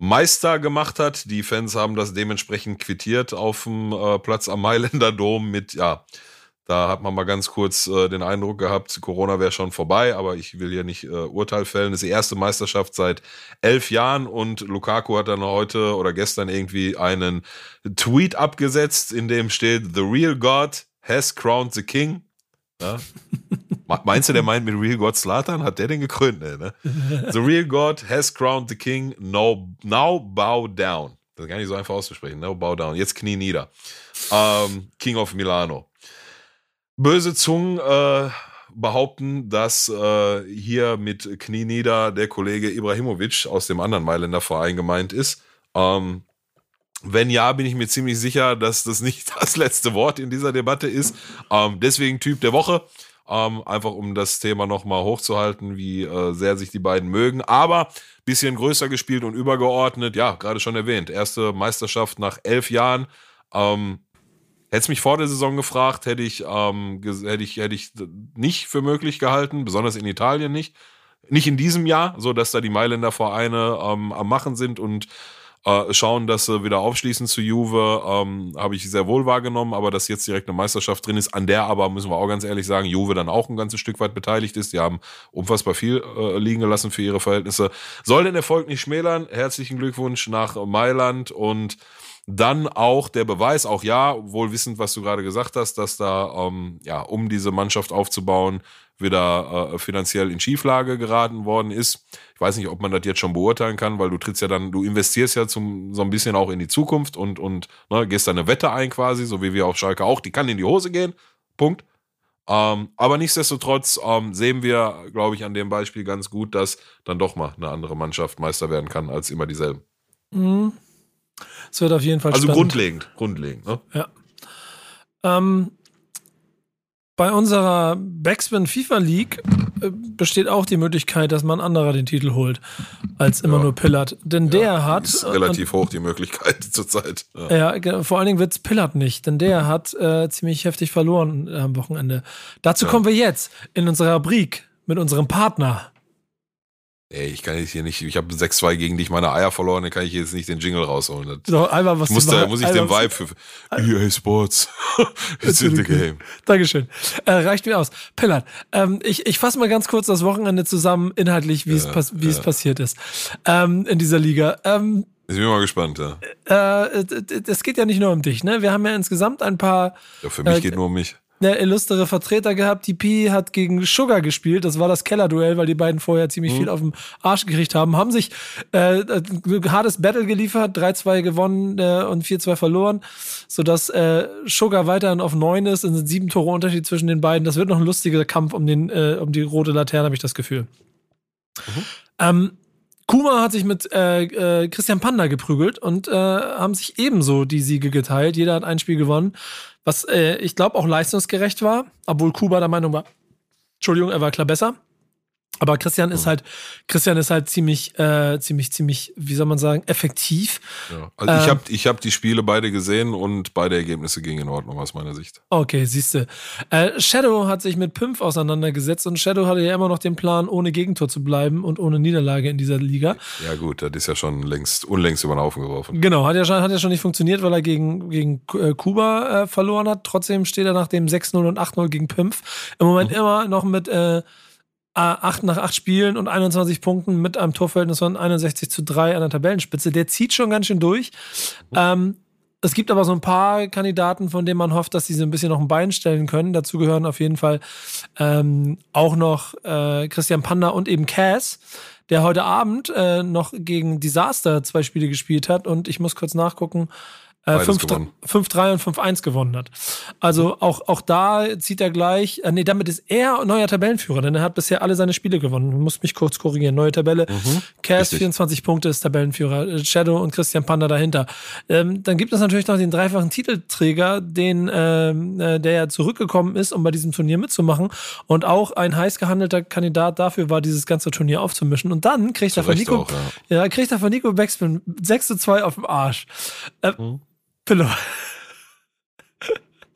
Meister gemacht hat. Die Fans haben das dementsprechend quittiert auf dem äh, Platz am Mailänder Dom mit, ja, da hat man mal ganz kurz äh, den Eindruck gehabt, Corona wäre schon vorbei, aber ich will hier nicht äh, Urteil fällen. Das ist die erste Meisterschaft seit elf Jahren und Lukaku hat dann heute oder gestern irgendwie einen Tweet abgesetzt, in dem steht, The real God has crowned the king. Ja? Meinst du, der meint mit Real God Slatan? Hat der den gekrönt? Ne? The real God has crowned the king. No, now bow down. Das ist gar nicht so einfach auszusprechen. Now bow down. Jetzt Knie nieder. Ähm, king of Milano. Böse Zungen äh, behaupten, dass äh, hier mit Knie nieder der Kollege Ibrahimovic aus dem anderen Mailänder Verein gemeint ist. Ähm, wenn ja, bin ich mir ziemlich sicher, dass das nicht das letzte Wort in dieser Debatte ist. Ähm, deswegen Typ der Woche. Ähm, einfach um das Thema nochmal hochzuhalten, wie äh, sehr sich die beiden mögen. Aber bisschen größer gespielt und übergeordnet. Ja, gerade schon erwähnt. Erste Meisterschaft nach elf Jahren. Ähm, Hätte es mich vor der Saison gefragt, hätte ich, ähm, hätte ich, hätte ich nicht für möglich gehalten, besonders in Italien nicht. Nicht in diesem Jahr, so dass da die Mailänder Vereine ähm, am Machen sind und äh, schauen, dass sie wieder aufschließen zu Juve, ähm, habe ich sehr wohl wahrgenommen, aber dass jetzt direkt eine Meisterschaft drin ist, an der aber, müssen wir auch ganz ehrlich sagen, Juve dann auch ein ganzes Stück weit beteiligt ist. Die haben unfassbar viel äh, liegen gelassen für ihre Verhältnisse. Soll den Erfolg nicht schmälern. Herzlichen Glückwunsch nach Mailand und dann auch der Beweis, auch ja, wohl wissend, was du gerade gesagt hast, dass da, ähm, ja, um diese Mannschaft aufzubauen, wieder äh, finanziell in Schieflage geraten worden ist. Ich weiß nicht, ob man das jetzt schon beurteilen kann, weil du trittst ja dann, du investierst ja zum, so ein bisschen auch in die Zukunft und, und ne, gehst da eine Wette ein quasi, so wie wir auf Schalke auch, die kann in die Hose gehen. Punkt. Ähm, aber nichtsdestotrotz ähm, sehen wir, glaube ich, an dem Beispiel ganz gut, dass dann doch mal eine andere Mannschaft Meister werden kann als immer dieselben. Mhm. Es wird auf jeden Fall Also spannend. grundlegend, grundlegend. Ne? Ja. Ähm, bei unserer Backspin FIFA League äh, besteht auch die Möglichkeit, dass man anderer den Titel holt, als immer Ja. nur Pillard. Denn der hat. Ist relativ hoch die Möglichkeit zurzeit. Ja. Und, ja, vor allen Dingen wird's Pillard nicht, denn der hat äh, ziemlich heftig verloren äh, am Wochenende. Dazu Ja. kommen wir jetzt in unserer Rubrik mit unserem Partner. Ey, ich kann jetzt hier nicht, ich habe 6-2 gegen dich meine Eier verloren, dann kann ich jetzt nicht den Jingle rausholen. Das So, einmal was muss, da, muss ich den Vibe für EA Sports. It's in the game. Dankeschön. Äh, reicht mir aus. Pillard, ähm, ich, ich fasse mal ganz kurz das Wochenende zusammen, inhaltlich, wie es pass wie es passiert ist ähm, in dieser Liga. Ähm, Ich bin mal gespannt, ja. äh, es geht ja nicht nur um dich, ne? Wir haben ja insgesamt ein paar ja für mich Äh, geht nur um mich. Ne, illustre Vertreter gehabt. Die Pi hat gegen Sugar gespielt. Das war das Kellerduell, weil die beiden vorher ziemlich viel auf den Arsch gekriegt haben. Haben sich äh, ein hartes Battle geliefert, 3-2 gewonnen äh, und 4-2 verloren, sodass äh, Sugar weiterhin auf 9 ist. Es sind sieben Tore Unterschied zwischen den beiden. Das wird noch ein lustiger Kampf um, den, äh, um die rote Laterne, habe ich das Gefühl. Ähm, Kuma hat sich mit äh, äh, Christian Panda geprügelt und äh, haben sich ebenso die Siege geteilt. Jeder hat ein Spiel gewonnen, was äh, ich glaube auch leistungsgerecht war, obwohl Kuba der Meinung war, Entschuldigung, er war klar besser. Aber Christian ist halt, Christian ist halt ziemlich, äh, ziemlich, ziemlich, wie soll man sagen, effektiv. Ja. Also ich ähm, habe ich hab die Spiele beide gesehen und beide Ergebnisse gingen in Ordnung aus meiner Sicht. Okay, siehste. Äh, Shadow hat sich mit Pimp auseinandergesetzt und Shadow hatte ja immer noch den Plan, ohne Gegentor zu bleiben und ohne Niederlage in dieser Liga. Ja gut, das ist ja schon längst, unlängst über den Haufen geworfen. Genau, hat ja schon, hat ja schon nicht funktioniert, weil er gegen, gegen äh, Kuba äh, verloren hat. Trotzdem steht er nach dem 6-0 und 8-0 gegen Pimpf im Moment immer noch mit äh, 8 nach 8 Spielen und 21 Punkten mit einem Torverhältnis von 61 zu 3 an der Tabellenspitze. Der zieht schon ganz schön durch. Ähm, es gibt aber so ein paar Kandidaten, von denen man hofft, dass sie so ein bisschen noch ein Bein stellen können. Dazu gehören auf jeden Fall ähm, auch noch äh, Christian Panda und eben Cass, der heute Abend äh, noch gegen Disaster zwei Spiele gespielt hat. Und ich muss kurz nachgucken. Äh, Beides 5-3 gewonnen. 5-3 und 5-1 gewonnen hat. Also auch, auch da zieht er gleich, äh, nee, damit ist er neuer Tabellenführer, denn er hat bisher alle seine Spiele gewonnen. Ich muss mich kurz korrigieren. Neue Tabelle. Cass, richtig. 24 Punkte ist Tabellenführer. Äh, Shadow und Christian Panda dahinter. Ähm, dann gibt es natürlich noch den dreifachen Titelträger, den, ähm, äh, der ja zurückgekommen ist, um bei diesem Turnier mitzumachen und auch ein heiß gehandelter Kandidat dafür war, dieses ganze Turnier aufzumischen. Und dann kriegt er von Nico, auch, ja. ja, kriegt er von Nico Backspin 6 zu 2 auf dem Arsch. Äh, Mhm.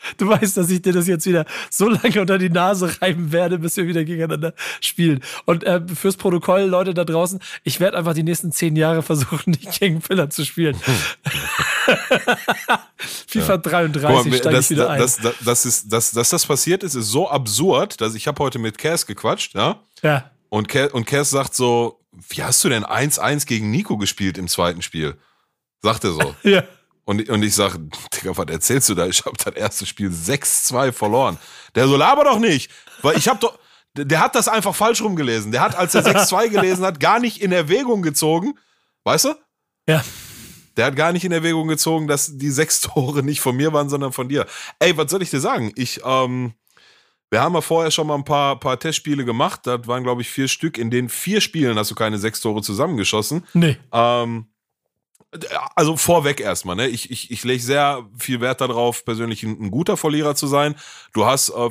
Du weißt, dass ich dir das jetzt wieder so lange unter die Nase reiben werde, bis wir wieder gegeneinander spielen. Und äh, fürs Protokoll, Leute da draußen, ich werde einfach die nächsten zehn Jahre versuchen, nicht gegen Pillar zu spielen. FIFA 33 Guck mal, steige das, ich wieder ein. das, das, das ist, das, dass das passiert ist, ist so absurd, dass ich habe heute mit Cass gequatscht, ja. ja. Und Cass, und Cass sagt so, wie hast du denn 1-1 gegen Nico gespielt im zweiten Spiel? Sagt er so. Ja. Und, und ich sage, Digga, was erzählst du da? Ich habe das erste Spiel 6-2 verloren. Der so, laber doch nicht. Weil ich habe doch, der der hat das einfach falsch rumgelesen. Der hat, als er 6-2 gelesen hat, gar nicht in Erwägung gezogen. Weißt du? Ja. Der hat gar nicht in Erwägung gezogen, dass die sechs Tore nicht von mir waren, sondern von dir. Ey, was soll ich dir sagen? Ich, ähm, wir haben ja vorher schon mal ein paar, paar Testspiele gemacht. Das waren, glaube ich, vier Stück. In den vier Spielen hast du keine sechs Tore zusammengeschossen. Nee. Ähm, also vorweg erstmal, ne? Ich, ich, ich lege sehr viel Wert darauf, persönlich ein, ein guter Verlierer zu sein. Du hast äh,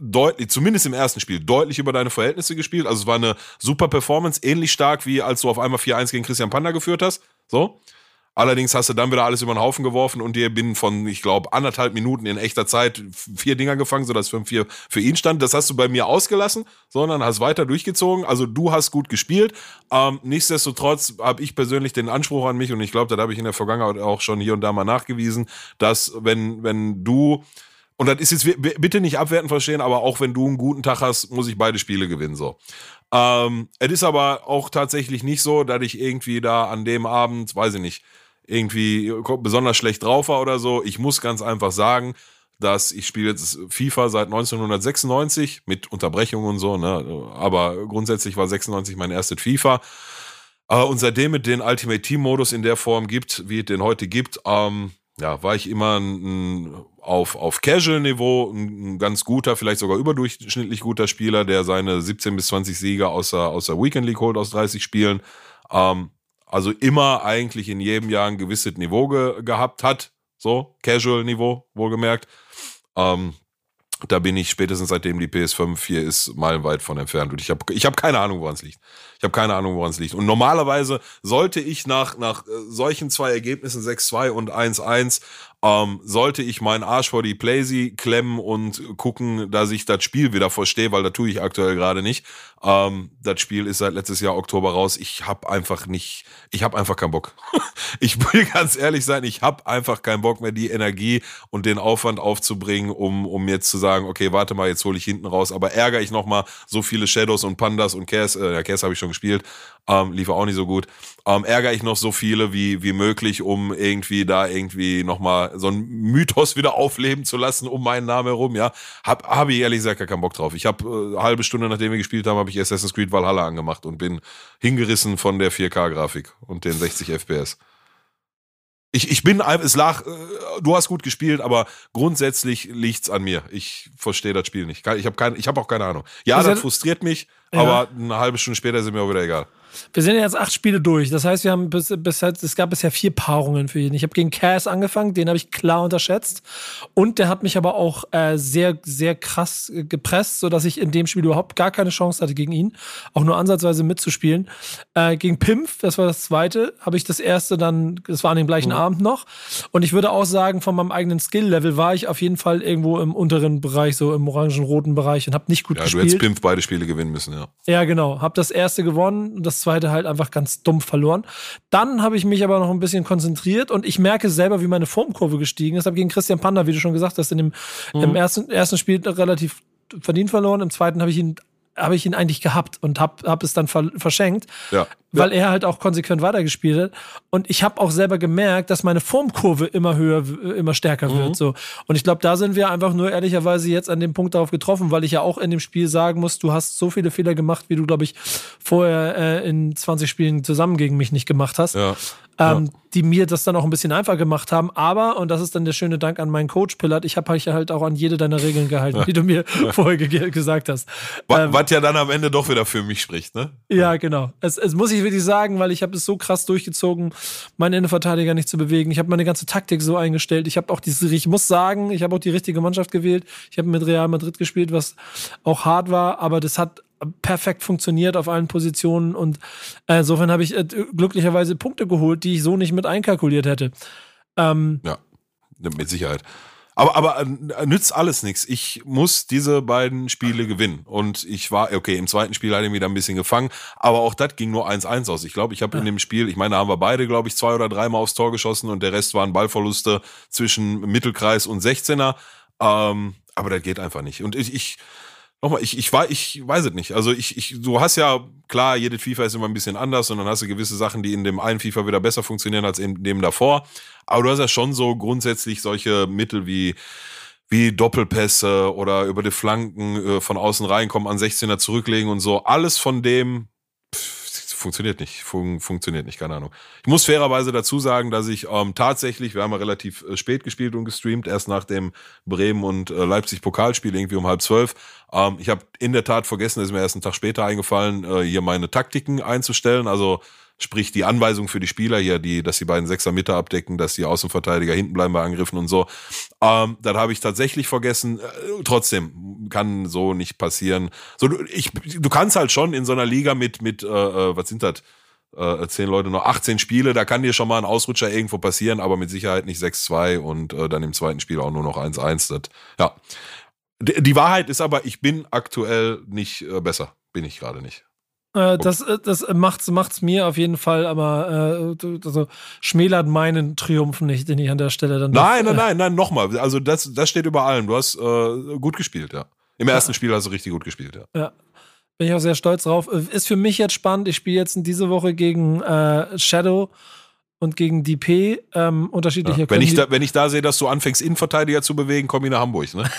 deutlich, zumindest im ersten Spiel, deutlich über deine Verhältnisse gespielt. Also es war eine super Performance, ähnlich stark wie als du auf einmal 4-1 gegen Christian Panda geführt hast. So. Allerdings hast du dann wieder alles über den Haufen geworfen und dir binnen von, ich glaube, anderthalb Minuten in echter Zeit vier Dinger gefangen, sodass 5-4 für ihn stand. Das hast du bei mir ausgelassen, sondern hast weiter durchgezogen. Also du hast gut gespielt. Ähm, nichtsdestotrotz habe ich persönlich den Anspruch an mich und ich glaube, das habe ich in der Vergangenheit auch schon hier und da mal nachgewiesen, dass wenn, wenn du und das ist jetzt bitte nicht abwertend verstehen, aber auch wenn du einen guten Tag hast, muss ich beide Spiele gewinnen. So. Ähm, es ist aber auch tatsächlich nicht so, dass ich irgendwie da an dem Abend, weiß ich nicht, irgendwie besonders schlecht drauf war oder so. Ich muss ganz einfach sagen, dass ich spiele jetzt FIFA seit 1996 mit Unterbrechungen und so, ne? Aber grundsätzlich war 96 mein erstes FIFA. Äh, und seitdem es den Ultimate Team Modus in der Form gibt, wie es den heute gibt, ähm, ja, war ich immer ein, auf, auf Casual-Niveau ein, ein ganz guter, vielleicht sogar überdurchschnittlich guter Spieler, der seine 17 bis 20 Siege aus der, aus der Weekend League holt aus 30 Spielen. Ähm, also immer eigentlich in jedem Jahr ein gewisses Niveau ge gehabt hat. So, Casual-Niveau, wohlgemerkt. Ähm, da bin ich spätestens seitdem die PS5 hier ist, meilenweit von entfernt. Und ich habe ich hab keine Ahnung, woran es liegt. Ich habe keine Ahnung, woran es liegt. Und normalerweise sollte ich nach, nach äh, solchen zwei Ergebnissen 6-2 und 1-1, ähm, sollte ich meinen Arsch vor die Playsee klemmen und gucken, dass ich das Spiel wieder verstehe, weil da tue ich aktuell gerade nicht. Ähm, das Spiel ist seit letztes Jahr Oktober raus. Ich habe einfach nicht, ich habe einfach keinen Bock. ich will ganz ehrlich sein, ich habe einfach keinen Bock mehr, die Energie und den Aufwand aufzubringen, um, um jetzt zu sagen, okay, warte mal, jetzt hole ich hinten raus, aber ärgere ich noch mal so viele Shadows und Pandas und Cass, äh, ja, Cass habe ich schon gespielt, ähm, lief auch nicht so gut, ähm, ärgere ich noch so viele wie, wie möglich, um irgendwie da irgendwie noch mal so einen Mythos wieder aufleben zu lassen um meinen Namen herum, ja, hab, habe ich ehrlich gesagt gar keinen Bock drauf. Ich habe äh, eine halbe Stunde, nachdem wir gespielt haben, habe ich Assassin's Creed Valhalla angemacht und bin hingerissen von der 4K-Grafik und den 60 FPS. Ich, ich bin, es lag, äh, du hast gut gespielt, aber grundsätzlich liegt's an mir. Ich verstehe das Spiel nicht. Ich habe kein, ich habe auch keine Ahnung. Ja, das frustriert mich, Ja. aber eine halbe Stunde später ist mir auch wieder egal. Wir sind jetzt acht Spiele durch. Das heißt, wir haben bis, bis jetzt, es gab bisher vier Paarungen für jeden. Ich habe gegen Cass angefangen, den habe ich klar unterschätzt. Und der hat mich aber auch äh, sehr, sehr krass gepresst, sodass ich in dem Spiel überhaupt gar keine Chance hatte gegen ihn, auch nur ansatzweise mitzuspielen. Äh, gegen Pimpf, das war das zweite, habe ich das erste dann, das war an dem gleichen Abend noch. Und ich würde auch sagen, von meinem eigenen Skill-Level war ich auf jeden Fall irgendwo im unteren Bereich, so im orangen-roten Bereich und habe nicht gut Ja, du gespielt. hättest Pimp beide Spiele gewinnen müssen, ja. Ja, genau. Hab das erste gewonnen und das zweite halt einfach ganz dumm verloren. Dann habe ich mich aber noch ein bisschen konzentriert und ich merke selber, wie meine Formkurve gestiegen ist. Habe gegen Christian Panda, wie du schon gesagt hast, in dem im ersten, ersten Spiel relativ verdient verloren. Im zweiten habe ich ihn habe ich ihn eigentlich gehabt und hab, hab es dann ver verschenkt. Ja. Weil ja. er halt auch konsequent weitergespielt hat. Und ich habe auch selber gemerkt, dass meine Formkurve immer höher, immer stärker mhm. wird. So. Und ich glaube, da sind wir einfach nur ehrlicherweise jetzt an dem Punkt darauf getroffen, weil ich ja auch in dem Spiel sagen muss, du hast so viele Fehler gemacht, wie du, glaube ich, vorher äh, in 20 Spielen zusammen gegen mich nicht gemacht hast. Ja ähm, ja. die mir das dann auch ein bisschen einfach gemacht haben. Aber, und das ist dann der schöne Dank an meinen Coach Pillard, ich habe mich halt auch an jede deiner Regeln gehalten, ja. die du mir vorher ge gesagt hast. Was, ähm, was ja dann am Ende doch wieder für mich spricht, ne? Ja, genau. Es, es muss ich wirklich sagen, weil ich habe es so krass durchgezogen, meinen Innenverteidiger nicht zu bewegen. Ich habe meine ganze Taktik so eingestellt. Ich habe auch diese, ich muss sagen, ich habe auch die richtige Mannschaft gewählt. Ich habe mit Real Madrid gespielt, was auch hart war, aber das hat perfekt funktioniert auf allen Positionen und äh, insofern habe ich äh, glücklicherweise Punkte geholt, die ich so nicht mit einkalkuliert hätte. Ähm, ja, mit Sicherheit. Aber, aber äh, nützt alles nichts. Ich muss diese beiden Spiele gewinnen. Und ich war, okay, im zweiten Spiel hatte ich wieder ein bisschen gefangen, aber auch das ging nur 1-1 aus. Ich glaube, ich habe in dem Spiel, ich meine, da haben wir beide, glaube ich, zwei oder dreimal aufs Tor geschossen und der Rest waren Ballverluste zwischen Mittelkreis und 16er. Ähm, aber das geht einfach nicht. Und ich, ich nochmal, ich, ich, weiß, ich weiß es nicht. Also ich, ich, du hast ja, klar, jede FIFA ist immer ein bisschen anders und dann hast du gewisse Sachen, die in dem einen FIFA wieder besser funktionieren als in dem davor. Aber du hast ja schon so grundsätzlich solche Mittel wie wie Doppelpässe oder über die Flanken äh, von außen reinkommen, an 16er zurücklegen und so. Alles von dem funktioniert nicht. Fun funktioniert nicht, keine Ahnung. Ich muss fairerweise dazu sagen, dass ich ähm, tatsächlich, wir haben ja relativ äh, spät gespielt und gestreamt, erst nach dem Bremen und äh, Leipzig Pokalspiel irgendwie um halb zwölf. Ähm, ich habe in der Tat vergessen, ist mir erst einen Tag später eingefallen, äh, hier meine Taktiken einzustellen. Also Sprich, die Anweisung für die Spieler hier, die, dass die beiden Sechser Mitte abdecken, dass die Außenverteidiger hinten bleiben bei Angriffen und so. Ähm, das habe ich tatsächlich vergessen. Äh, trotzdem kann so nicht passieren. So, du, ich, du kannst halt schon in so einer Liga mit, mit, äh, äh was sind das? Äh, zehn Leute noch 18 Spiele, da kann dir schon mal ein Ausrutscher irgendwo passieren, aber mit Sicherheit nicht 6-2 und äh, dann im zweiten Spiel auch nur noch 1-1. Ja. Die Wahrheit ist aber, ich bin aktuell nicht äh, besser. Bin ich gerade nicht. Äh, das äh, das macht's, macht's mir auf jeden Fall, aber äh, also schmälert meinen Triumph nicht, den ich an der Stelle dann. Nein, nein, nein, nein, nochmal. Also das, das steht über allem. Du hast äh, gut gespielt, ja. Im ersten ja. Spiel hast du richtig gut gespielt, ja. Ja. Bin ich auch sehr stolz drauf. Äh, ist für mich jetzt spannend. Ich spiele jetzt in diese Woche gegen äh, Shadow und gegen DP ähm, unterschiedliche ja, wenn ich da Wenn ich da sehe, dass du anfängst, Innenverteidiger zu bewegen, komm ich nach Hamburg, ne?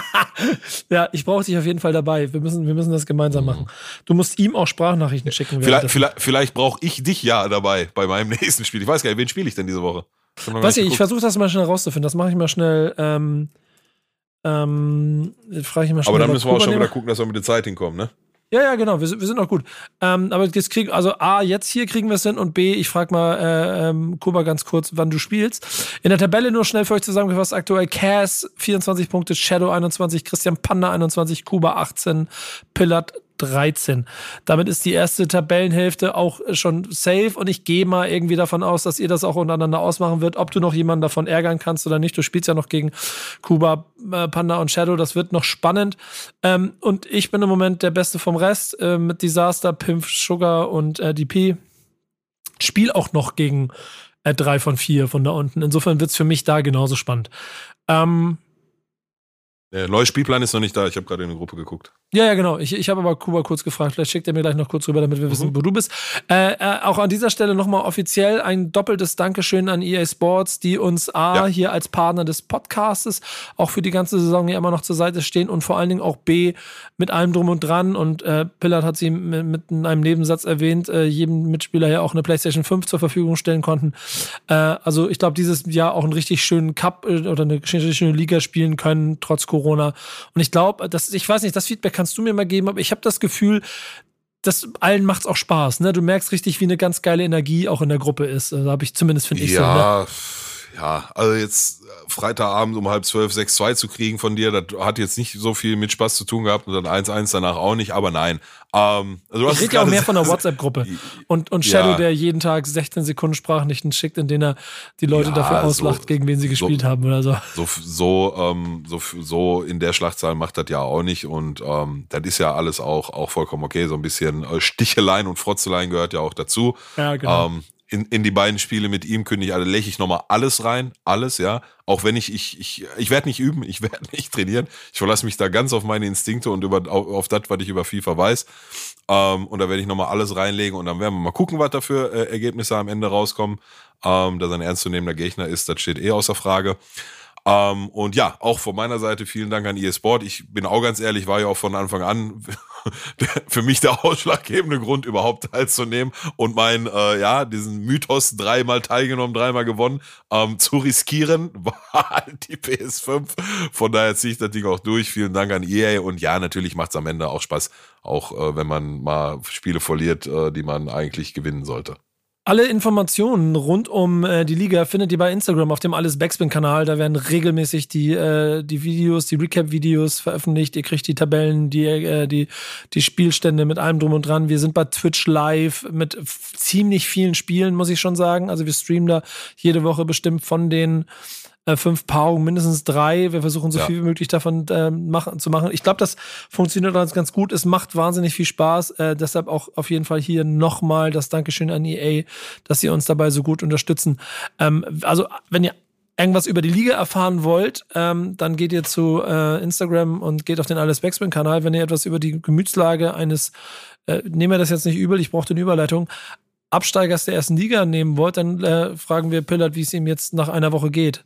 ja, ich brauche dich auf jeden Fall dabei. Wir müssen, wir müssen das gemeinsam machen. Du musst ihm auch Sprachnachrichten schicken. Vielleicht, vielleicht, vielleicht brauche ich dich ja dabei bei meinem nächsten Spiel. Ich weiß gar nicht, wen spiele ich denn diese Woche? Weiß ich, ich versuche das mal schnell rauszufinden. Das mache ich mal schnell. Ähm, ähm, frage ich mal schnell. Aber dann müssen wir auch schon wieder gucken, dass wir mit der Zeit hinkommen, ne? Ja, ja, genau, wir, wir sind noch gut. Ähm, aber jetzt kriegen, also A, jetzt hier kriegen wir es hin und B, ich frage mal äh, ähm, Kuba ganz kurz, wann du spielst. In der Tabelle nur schnell für euch zusammengefasst, aktuell Cass 24 Punkte, Shadow 21, Christian Panda 21, Kuba 18, Pillard 13. Damit ist die erste Tabellenhälfte auch schon safe und ich gehe mal irgendwie davon aus, dass ihr das auch untereinander ausmachen wird, ob du noch jemanden davon ärgern kannst oder nicht. Du spielst ja noch gegen Kuba, äh, Panda und Shadow, das wird noch spannend. Ähm, und ich bin im Moment der Beste vom Rest äh, mit Disaster, Pimp, Sugar und äh, DP. Spiel auch noch gegen äh, drei von vier von da unten. Insofern wird es für mich da genauso spannend. Ähm, der neue Spielplan ist noch nicht da. Ich habe gerade in die Gruppe geguckt. Ja, ja, genau. Ich, ich habe aber Kuba kurz gefragt. Vielleicht schickt er mir gleich noch kurz rüber, damit wir mhm. wissen, wo du bist. Äh, äh, auch an dieser Stelle nochmal offiziell ein doppeltes Dankeschön an EA Sports, die uns A, ja. hier als Partner des Podcastes auch für die ganze Saison hier immer noch zur Seite stehen und vor allen Dingen auch B, mit allem drum und dran. Und äh, Pillard hat sie mit, mit in einem Nebensatz erwähnt, äh, jedem Mitspieler ja auch eine PlayStation 5 zur Verfügung stellen konnten. Äh, also ich glaube, dieses Jahr auch einen richtig schönen Cup äh, oder eine richtig schöne Liga spielen können, trotz Corona. Und ich glaube, dass ich weiß nicht, das Feedback kannst du mir mal geben, aber ich habe das Gefühl, das allen macht's auch Spaß, ne? Du merkst richtig, wie eine ganz geile Energie auch in der Gruppe ist. Also habe ich zumindest finde ich ja, so. Ne? Ja, also jetzt äh, Freitagabend um halb zwölf 6-2 zu kriegen von dir, das hat jetzt nicht so viel mit Spaß zu tun gehabt und dann 1-1 danach auch nicht, aber nein. Ähm, also ich rede ja auch mehr von der WhatsApp-Gruppe und, und Shadow, ja. der jeden Tag 16 Sekunden Sprachnichten schickt, in denen er die Leute ja, dafür auslacht, so, gegen wen sie gespielt so, haben oder so. So, so, ähm, so, so in der Schlachtzahl macht das ja auch nicht und ähm, das ist ja alles auch, auch vollkommen okay. So ein bisschen äh, Sticheleien und Frotzeleien gehört ja auch dazu. Ja, genau. Ähm, in, in die beiden Spiele mit ihm kündige ich, also läche ich nochmal alles rein, alles, ja. Auch wenn ich, ich, ich, ich werde nicht üben, ich werde nicht trainieren. Ich verlasse mich da ganz auf meine Instinkte und über, auf, auf das, was ich über FIFA weiß. Ähm, und da werde ich nochmal alles reinlegen und dann werden wir mal gucken, was da für äh, Ergebnisse am Ende rauskommen. Ähm, dass er ein ernstzunehmender Gegner ist, das steht eh außer Frage. Ähm, und ja, auch von meiner Seite vielen Dank an EA Sport. Ich bin auch ganz ehrlich, war ja auch von Anfang an für mich der ausschlaggebende Grund, überhaupt teilzunehmen und mein, äh, ja, diesen Mythos dreimal teilgenommen, dreimal gewonnen, ähm, zu riskieren, war halt die PS5. Von daher ziehe ich das Ding auch durch. Vielen Dank an EA und ja, natürlich macht es am Ende auch Spaß, auch äh, wenn man mal Spiele verliert, äh, die man eigentlich gewinnen sollte. Alle Informationen rund um äh, die Liga findet ihr bei Instagram auf dem Alles Backspin-Kanal. Da werden regelmäßig die, äh, die Videos, die Recap-Videos veröffentlicht. Ihr kriegt die Tabellen, die, äh, die, die Spielstände mit allem drum und dran. Wir sind bei Twitch live mit ziemlich vielen Spielen, muss ich schon sagen. Also wir streamen da jede Woche bestimmt von den äh, fünf Paarungen, mindestens drei. Wir versuchen so ja. viel wie möglich davon äh, machen, zu machen. Ich glaube, das funktioniert ganz, ganz gut. Es macht wahnsinnig viel Spaß. Äh, deshalb auch auf jeden Fall hier nochmal das Dankeschön an EA, dass sie uns dabei so gut unterstützen. Ähm, also, wenn ihr irgendwas über die Liga erfahren wollt, ähm, dann geht ihr zu äh, Instagram und geht auf den Alles Backspin-Kanal. Wenn ihr etwas über die Gemütslage eines, äh, nehmen wir das jetzt nicht übel, ich brauche eine Überleitung, Absteigers der ersten Liga nehmen wollt, dann äh, fragen wir Pillard, wie es ihm jetzt nach einer Woche geht.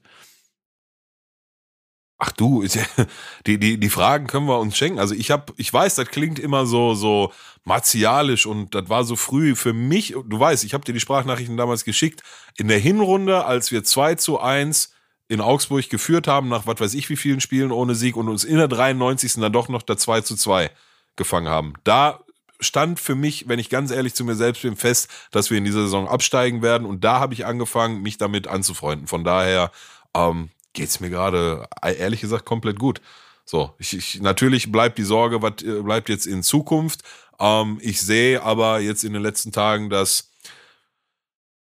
Ach du, die, die, die Fragen können wir uns schenken. Also ich habe, ich weiß, das klingt immer so, so martialisch und das war so früh für mich. Du weißt, ich habe dir die Sprachnachrichten damals geschickt. In der Hinrunde, als wir 2 zu 1 in Augsburg geführt haben, nach was weiß ich wie vielen Spielen ohne Sieg und uns in der 93. dann doch noch der 2 zu 2 gefangen haben. Da stand für mich, wenn ich ganz ehrlich zu mir selbst bin, fest, dass wir in dieser Saison absteigen werden. Und da habe ich angefangen, mich damit anzufreunden. Von daher ähm, geht es mir gerade, äh, ehrlich gesagt, komplett gut. So, ich, ich, natürlich bleibt die Sorge, was äh, bleibt jetzt in Zukunft. Ähm, ich sehe aber jetzt in den letzten Tagen, dass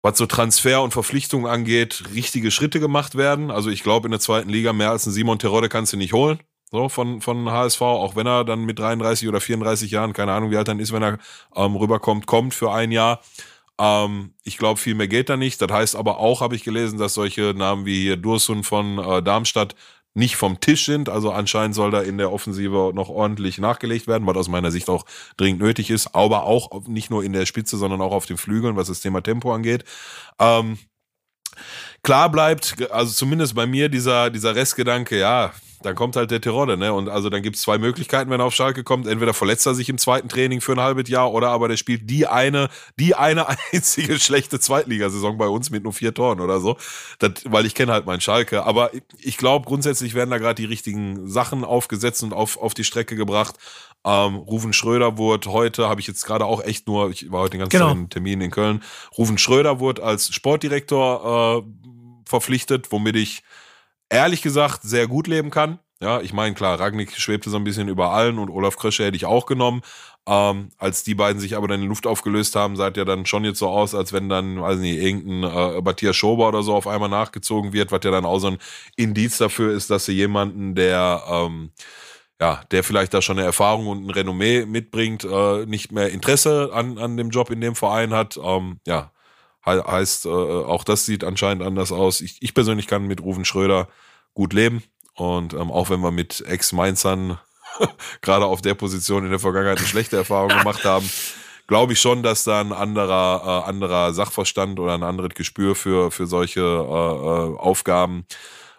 was so Transfer und Verpflichtungen angeht, richtige Schritte gemacht werden. Also ich glaube, in der zweiten Liga mehr als einen Simon Terodde kannst du nicht holen so von, von HSV, auch wenn er dann mit 33 oder 34 Jahren, keine Ahnung, wie alt dann ist, wenn er ähm, rüberkommt, kommt für ein Jahr. Ähm, ich glaube, viel mehr geht da nicht. Das heißt aber auch, habe ich gelesen, dass solche Namen wie hier Dursun von äh, Darmstadt nicht vom Tisch sind. Also anscheinend soll da in der Offensive noch ordentlich nachgelegt werden, was aus meiner Sicht auch dringend nötig ist. Aber auch nicht nur in der Spitze, sondern auch auf den Flügeln, was das Thema Tempo angeht. Ähm, klar bleibt, also zumindest bei mir dieser, dieser Restgedanke, ja, dann kommt halt der Terodde, ne? Und also dann gibt es zwei Möglichkeiten, wenn er auf Schalke kommt. Entweder verletzt er sich im zweiten Training für ein halbes Jahr oder aber der spielt die eine, die eine einzige schlechte Zweitligasaison bei uns mit nur vier Toren oder so. Das, weil ich kenne halt meinen Schalke. Aber ich glaube, grundsätzlich werden da gerade die richtigen Sachen aufgesetzt und auf, auf die Strecke gebracht. Ähm, Rufen Schröder wurde heute, habe ich jetzt gerade auch echt nur, ich war heute den ganzen genau. Termin in Köln. Rufen Schröder wurde als Sportdirektor äh, verpflichtet, womit ich ehrlich gesagt sehr gut leben kann. Ja, ich meine, klar, Ragnik schwebte so ein bisschen über allen und Olaf Krösche hätte ich auch genommen. Ähm, als die beiden sich aber dann in Luft aufgelöst haben, sah ja dann schon jetzt so aus, als wenn dann, weiß nicht, irgendein äh, Matthias Schober oder so auf einmal nachgezogen wird, was ja dann auch so ein Indiz dafür ist, dass sie jemanden, der ähm, ja, der vielleicht da schon eine Erfahrung und ein Renommee mitbringt, äh, nicht mehr Interesse an, an dem Job in dem Verein hat. Ähm, ja, He heißt, äh, auch das sieht anscheinend anders aus. Ich, ich persönlich kann mit Ruven Schröder gut leben. Und ähm, auch wenn wir mit Ex-Mainzern gerade auf der Position in der Vergangenheit eine schlechte Erfahrung gemacht haben, glaube ich schon, dass da ein anderer, äh, anderer Sachverstand oder ein anderes Gespür für, für solche äh, äh Aufgaben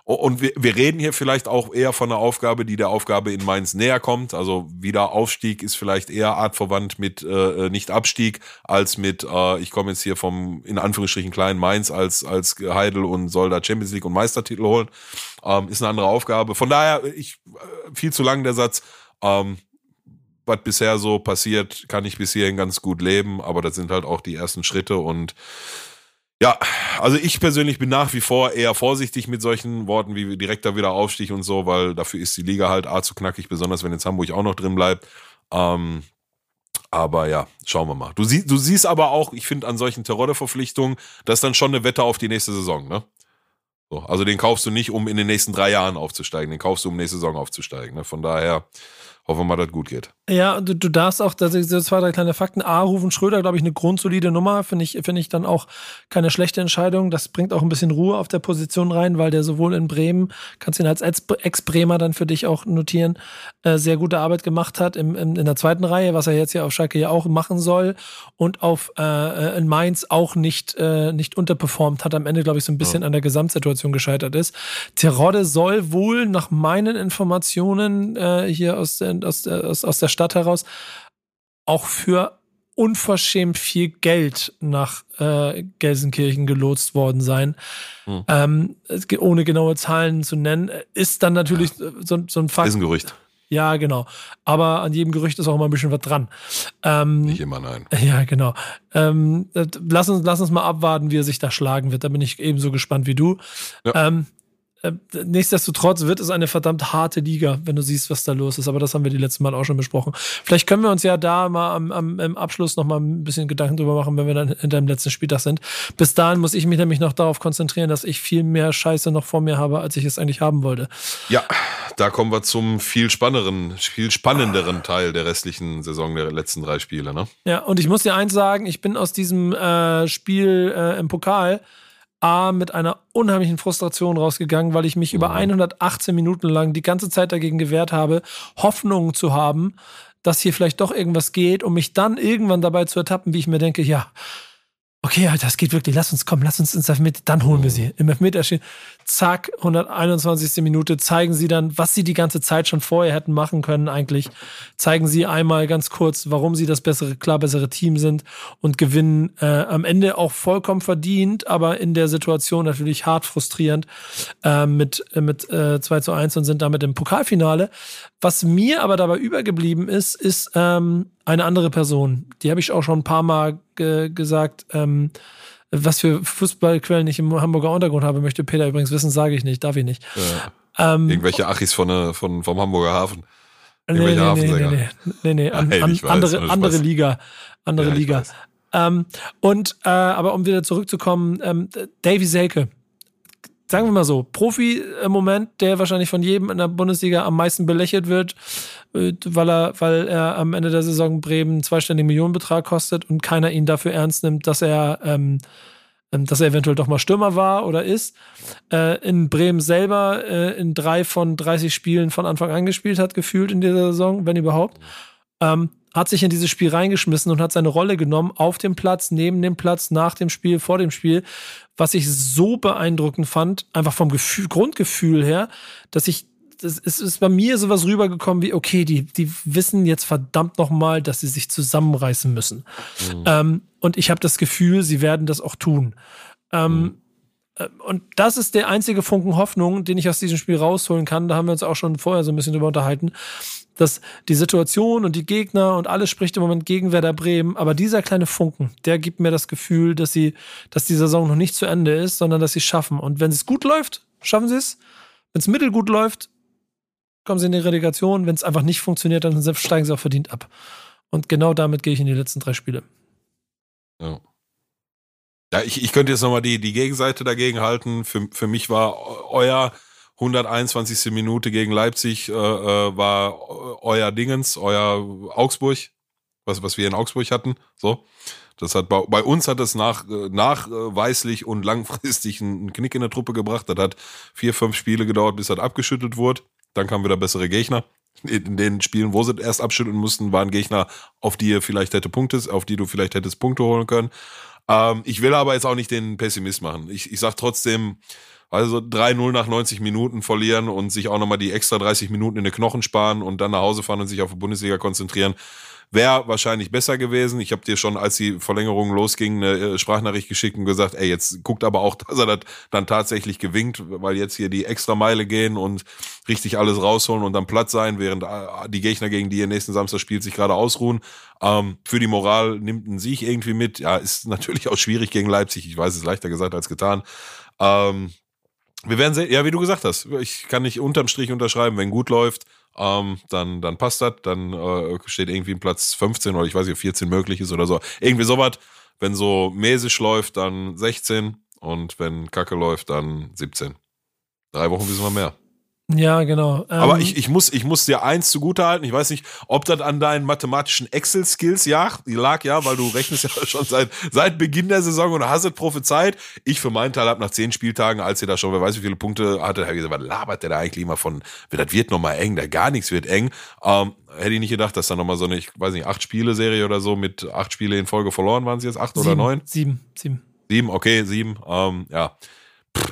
und wir, wir reden hier vielleicht auch eher von einer Aufgabe, die der Aufgabe in Mainz näher kommt. Also wieder Aufstieg ist vielleicht eher artverwandt mit äh, nicht Abstieg als mit äh, ich komme jetzt hier vom in Anführungsstrichen kleinen Mainz als als Heidel und soll da Champions League und Meistertitel holen. Ähm, ist eine andere Aufgabe. Von daher ich äh, viel zu lang der Satz. Ähm, was bisher so passiert, kann ich bis hierhin ganz gut leben, aber das sind halt auch die ersten Schritte und ja, also ich persönlich bin nach wie vor eher vorsichtig mit solchen Worten wie direkter Wiederaufstieg und so, weil dafür ist die Liga halt A zu knackig, besonders wenn jetzt Hamburg auch noch drin bleibt. Ähm, aber ja, schauen wir mal. Du, sie, du siehst aber auch, ich finde an solchen Terodde-Verpflichtungen, das ist dann schon eine Wette auf die nächste Saison, ne? So, also den kaufst du nicht, um in den nächsten drei Jahren aufzusteigen, den kaufst du, um nächste Saison aufzusteigen. Ne? Von daher Hoffen wir mal, dass gut geht. Ja, du, du darfst auch, das sind zwei, drei kleine Fakten. A, Rufen Schröder, glaube ich, eine grundsolide Nummer. Finde ich, finde ich dann auch keine schlechte Entscheidung. Das bringt auch ein bisschen Ruhe auf der Position rein, weil der sowohl in Bremen, kannst ihn als Ex-Bremer dann für dich auch notieren, äh, sehr gute Arbeit gemacht hat im, im, in der zweiten Reihe, was er jetzt ja auf Schalke ja auch machen soll. Und auf äh, in Mainz auch nicht, äh, nicht unterperformt hat, am Ende, glaube ich, so ein bisschen ja. an der Gesamtsituation gescheitert ist. Terodde soll wohl nach meinen Informationen äh, hier aus, aus, aus, aus der Stadt heraus auch für unverschämt viel Geld nach äh, Gelsenkirchen gelotst worden sein. Hm. Ähm, ohne genaue Zahlen zu nennen, ist dann natürlich ja. so, so, ein Fakt. Ist ein Gerücht. Ja, genau. Aber an jedem Gerücht ist auch immer ein bisschen was dran. Ähm, Nicht immer, nein. Ja, genau. Ähm, lass, uns, lass uns mal abwarten, wie er sich da schlagen wird. Da bin ich ebenso gespannt wie du. Ja. Ähm, äh, nichtsdestotrotz wird es eine verdammt harte Liga, wenn du siehst, was da los ist. Aber das haben wir die letzten Mal auch schon besprochen. Vielleicht können wir uns ja da mal am, am im Abschluss noch mal ein bisschen Gedanken drüber machen, wenn wir dann hinter dem letzten Spieltag sind. Bis dahin muss ich mich nämlich noch darauf konzentrieren, dass ich viel mehr Scheiße noch vor mir habe, als ich es eigentlich haben wollte. Ja, da kommen wir zum viel spannenderen, viel spannenderen Teil der restlichen Saison der letzten drei Spiele. Ne? Ja, und ich muss dir eins sagen, ich bin aus diesem äh, Spiel äh, im Pokal A, mit einer unheimlichen Frustration rausgegangen, weil ich mich mhm. über 118 Minuten lang die ganze Zeit dagegen gewehrt habe, Hoffnungen zu haben, dass hier vielleicht doch irgendwas geht, um mich dann irgendwann dabei zu ertappen, wie ich mir denke, ja, okay, Alter, das geht wirklich, lass uns kommen, lass uns ins Elfmeter, dann holen wir sie. Im Elfmeter stehen, zack, 121. Minute, zeigen sie dann, was sie die ganze Zeit schon vorher hätten machen können eigentlich. Zeigen sie einmal ganz kurz, warum sie das bessere, klar bessere Team sind und gewinnen äh, am Ende auch vollkommen verdient, aber in der Situation natürlich hart frustrierend äh, mit, äh, mit äh, 2 zu 1 und sind damit im Pokalfinale. Was mir aber dabei übergeblieben ist, ist ähm, eine andere Person. Die habe ich auch schon ein paar Mal ge gesagt. Ähm, was für Fußballquellen ich im Hamburger Untergrund habe, möchte Peter übrigens wissen, sage ich nicht, darf ich nicht. Ja. Ähm, Irgendwelche Achis von, von, vom Hamburger Hafen. Nee, nee, nee, nee, nee, nee, nee, an, an, weiß, andere, andere Liga. Andere ja, Liga. Ähm, und, äh, aber um wieder zurückzukommen, ähm, Davy Selke, sagen wir mal so, Profi im Moment, der wahrscheinlich von jedem in der Bundesliga am meisten belächelt wird, weil er, weil er am Ende der Saison Bremen einen zweistelligen Millionenbetrag kostet und keiner ihn dafür ernst nimmt, dass er, ähm, ähm, dass er eventuell doch mal Stürmer war oder ist. Äh, in Bremen selber äh, in drei von 30 Spielen von Anfang an gespielt hat, gefühlt in dieser Saison, wenn überhaupt. Ähm, hat sich in dieses Spiel reingeschmissen und hat seine Rolle genommen auf dem Platz, neben dem Platz, nach dem Spiel, vor dem Spiel, was ich so beeindruckend fand, einfach vom Gefühl, Grundgefühl her, dass ich es ist bei mir sowas rübergekommen wie, okay, die, die wissen jetzt verdammt nochmal, dass sie sich zusammenreißen müssen. Mhm. Ähm, und ich habe das Gefühl, sie werden das auch tun. Ähm, mhm. Äh, und das ist der einzige Funken Hoffnung, den ich aus diesem Spiel rausholen kann. Da haben wir uns auch schon vorher so ein bisschen drüber unterhalten, dass die Situation und die Gegner und alles spricht im Moment gegen Werder Bremen. Aber dieser kleine Funken, der gibt mir das Gefühl, dass sie, dass die Saison noch nicht zu Ende ist, sondern dass sie es schaffen. Und wenn es gut läuft, schaffen sie es. Wenn es mittelgut läuft, kommen sie in die Relegation. Wenn es einfach nicht funktioniert, dann steigen sie auch verdient ab. Und genau damit gehe ich in die letzten drei Spiele. Ja. Ja, ich, ich könnte jetzt nochmal die, die Gegenseite dagegen halten. Für, für mich war euer 121. Minute gegen Leipzig äh, äh, war euer Dingens, euer Augsburg, was, was wir in Augsburg hatten. So. Das hat bei, bei uns hat es nach, äh, nachweislich und langfristig einen Knick in der Truppe gebracht. Das hat vier, fünf Spiele gedauert, bis das abgeschüttelt wurde. Dann kamen wieder bessere Gegner. In den Spielen, wo sie erst abschütteln mussten, waren Gegner, auf die ihr vielleicht hätte Punkte, auf die du vielleicht hättest Punkte holen können. Ähm, ich will aber jetzt auch nicht den Pessimist machen. Ich, ich sag trotzdem, also 3-0 nach 90 Minuten verlieren und sich auch nochmal die extra 30 Minuten in den Knochen sparen und dann nach Hause fahren und sich auf die Bundesliga konzentrieren. Wäre wahrscheinlich besser gewesen. Ich habe dir schon, als die Verlängerung losging, eine äh, Sprachnachricht geschickt und gesagt, ey, jetzt guckt aber auch, dass er das dann tatsächlich gewinkt, weil jetzt hier die extra Meile gehen und richtig alles rausholen und dann platt sein, während äh, die Gegner, gegen die ihr nächsten Samstag spielt, sich gerade ausruhen. Ähm, für die Moral nimmt ein Sieg irgendwie mit. Ja, ist natürlich auch schwierig gegen Leipzig. Ich weiß, es ist leichter gesagt als getan. Ähm, wir werden sehen, ja, wie du gesagt hast, ich kann nicht unterm Strich unterschreiben, wenn gut läuft, ähm, dann, dann passt das, dann äh, steht irgendwie ein Platz 15 oder ich weiß nicht, 14 möglich ist oder so. Irgendwie sowas. Wenn so mäßig läuft, dann 16 und wenn Kacke läuft, dann 17. Drei Wochen wissen wir mehr. Ja, genau. Ähm, Aber ich, ich, muss, ich muss dir eins zugute halten. Ich weiß nicht, ob das an deinen mathematischen Excel-Skills lag, ja, weil du rechnest ja schon seit, seit Beginn der Saison und hast es prophezeit. Ich für meinen Teil habe nach zehn Spieltagen, als ihr da schon, wer weiß wie viele Punkte hatte, habe ich gesagt, was labert der da eigentlich immer von, das wird nochmal eng, da gar nichts wird eng. Ähm, hätte ich nicht gedacht, dass da nochmal so eine, ich weiß nicht, acht Spiele-Serie oder so mit acht Spiele in Folge verloren waren sie jetzt, acht sieben, oder neun? Sieben, sieben. Sieben, okay, sieben. Ähm, ja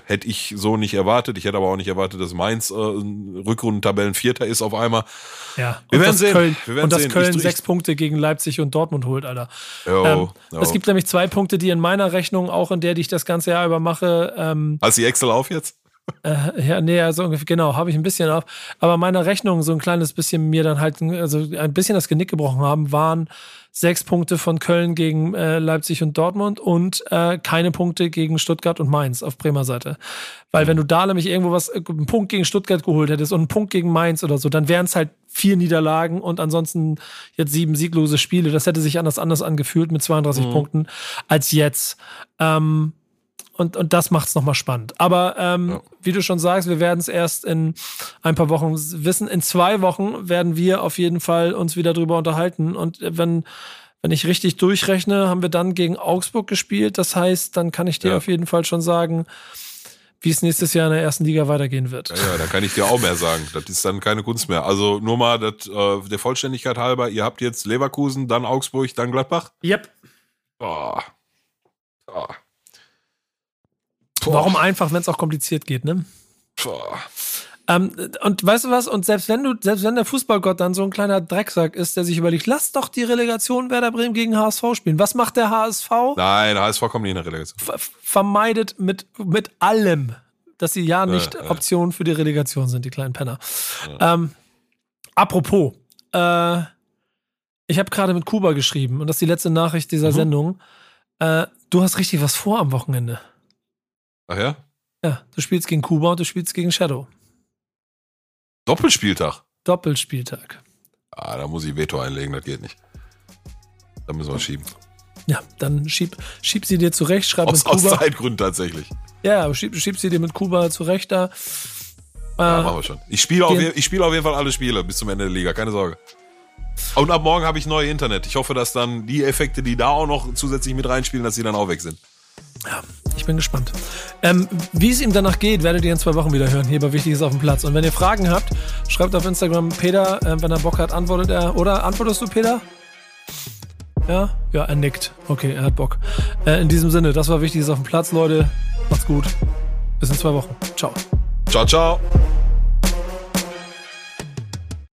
hätte ich so nicht erwartet. Ich hätte aber auch nicht erwartet, dass Mainz äh, Rückrundentabellen Vierter ist auf einmal. Ja, wir werden sehen. Köln, wir werden und dass sehen. Köln ich, sechs Punkte gegen Leipzig und Dortmund holt, Alter. Jo, ähm, jo. Es gibt nämlich zwei Punkte, die in meiner Rechnung, auch in der, die ich das ganze Jahr über mache. Ähm, Hast du die Excel auf jetzt? Äh, ja, nee, also genau, habe ich ein bisschen auf. Aber meine Rechnung so ein kleines bisschen mir dann halt, also ein bisschen das Genick gebrochen haben, waren sechs Punkte von Köln gegen äh, Leipzig und Dortmund und äh, keine Punkte gegen Stuttgart und Mainz auf Bremer Seite. Weil wenn du da nämlich irgendwo was, äh, einen Punkt gegen Stuttgart geholt hättest und einen Punkt gegen Mainz oder so, dann wären es halt vier Niederlagen und ansonsten jetzt sieben sieglose Spiele. Das hätte sich anders anders angefühlt mit 32 mhm. Punkten als jetzt. Ähm, und, und das macht es nochmal spannend. Aber ähm, ja. wie du schon sagst, wir werden es erst in ein paar Wochen wissen. In zwei Wochen werden wir auf jeden Fall uns wieder drüber unterhalten. Und wenn, wenn ich richtig durchrechne, haben wir dann gegen Augsburg gespielt. Das heißt, dann kann ich dir ja. auf jeden Fall schon sagen, wie es nächstes Jahr in der ersten Liga weitergehen wird. Ja, ja, da kann ich dir auch mehr sagen. Das ist dann keine Kunst mehr. Also nur mal das, äh, der Vollständigkeit halber, ihr habt jetzt Leverkusen, dann Augsburg, dann Gladbach? Yep. Boah. Boah. Boah. Warum einfach, wenn es auch kompliziert geht, ne? Boah. Ähm, und weißt du was? Und selbst wenn du, selbst wenn der Fußballgott dann so ein kleiner Drecksack ist, der sich überlegt, lass doch die Relegation Werder Bremen gegen HSV spielen. Was macht der HSV? Nein, HSV kommt nicht in der Relegation. Ver vermeidet mit, mit allem, dass sie ja nicht äh, Optionen für die Relegation sind, die kleinen Penner. Äh. Ähm, apropos, äh, ich habe gerade mit Kuba geschrieben und das ist die letzte Nachricht dieser mhm. Sendung. Äh, du hast richtig was vor am Wochenende. Ach ja? Ja, du spielst gegen Kuba und du spielst gegen Shadow. Doppelspieltag? Doppelspieltag. Ah, da muss ich Veto einlegen, das geht nicht. Da müssen wir schieben. Ja, dann schieb, schieb sie dir zurecht, schreib aus, mit Kuba. Aus Zeitgründen tatsächlich. Ja, schieb, schieb sie dir mit Kuba zurecht da. Ja, äh, machen wir schon. Ich spiele auf, spiel auf jeden Fall alle Spiele bis zum Ende der Liga, keine Sorge. Und ab morgen habe ich neue Internet. Ich hoffe, dass dann die Effekte, die da auch noch zusätzlich mit reinspielen, dass sie dann auch weg sind. Ja, ich bin gespannt. Ähm, wie es ihm danach geht, werdet ihr in zwei Wochen wieder hören. Hier bei Wichtiges auf dem Platz. Und wenn ihr Fragen habt, schreibt auf Instagram Peter. Äh, wenn er Bock hat, antwortet er. Oder antwortest du, Peter? Ja? Ja, er nickt. Okay, er hat Bock. Äh, in diesem Sinne, das war Wichtiges auf dem Platz, Leute. Macht's gut. Bis in zwei Wochen. Ciao. Ciao, ciao.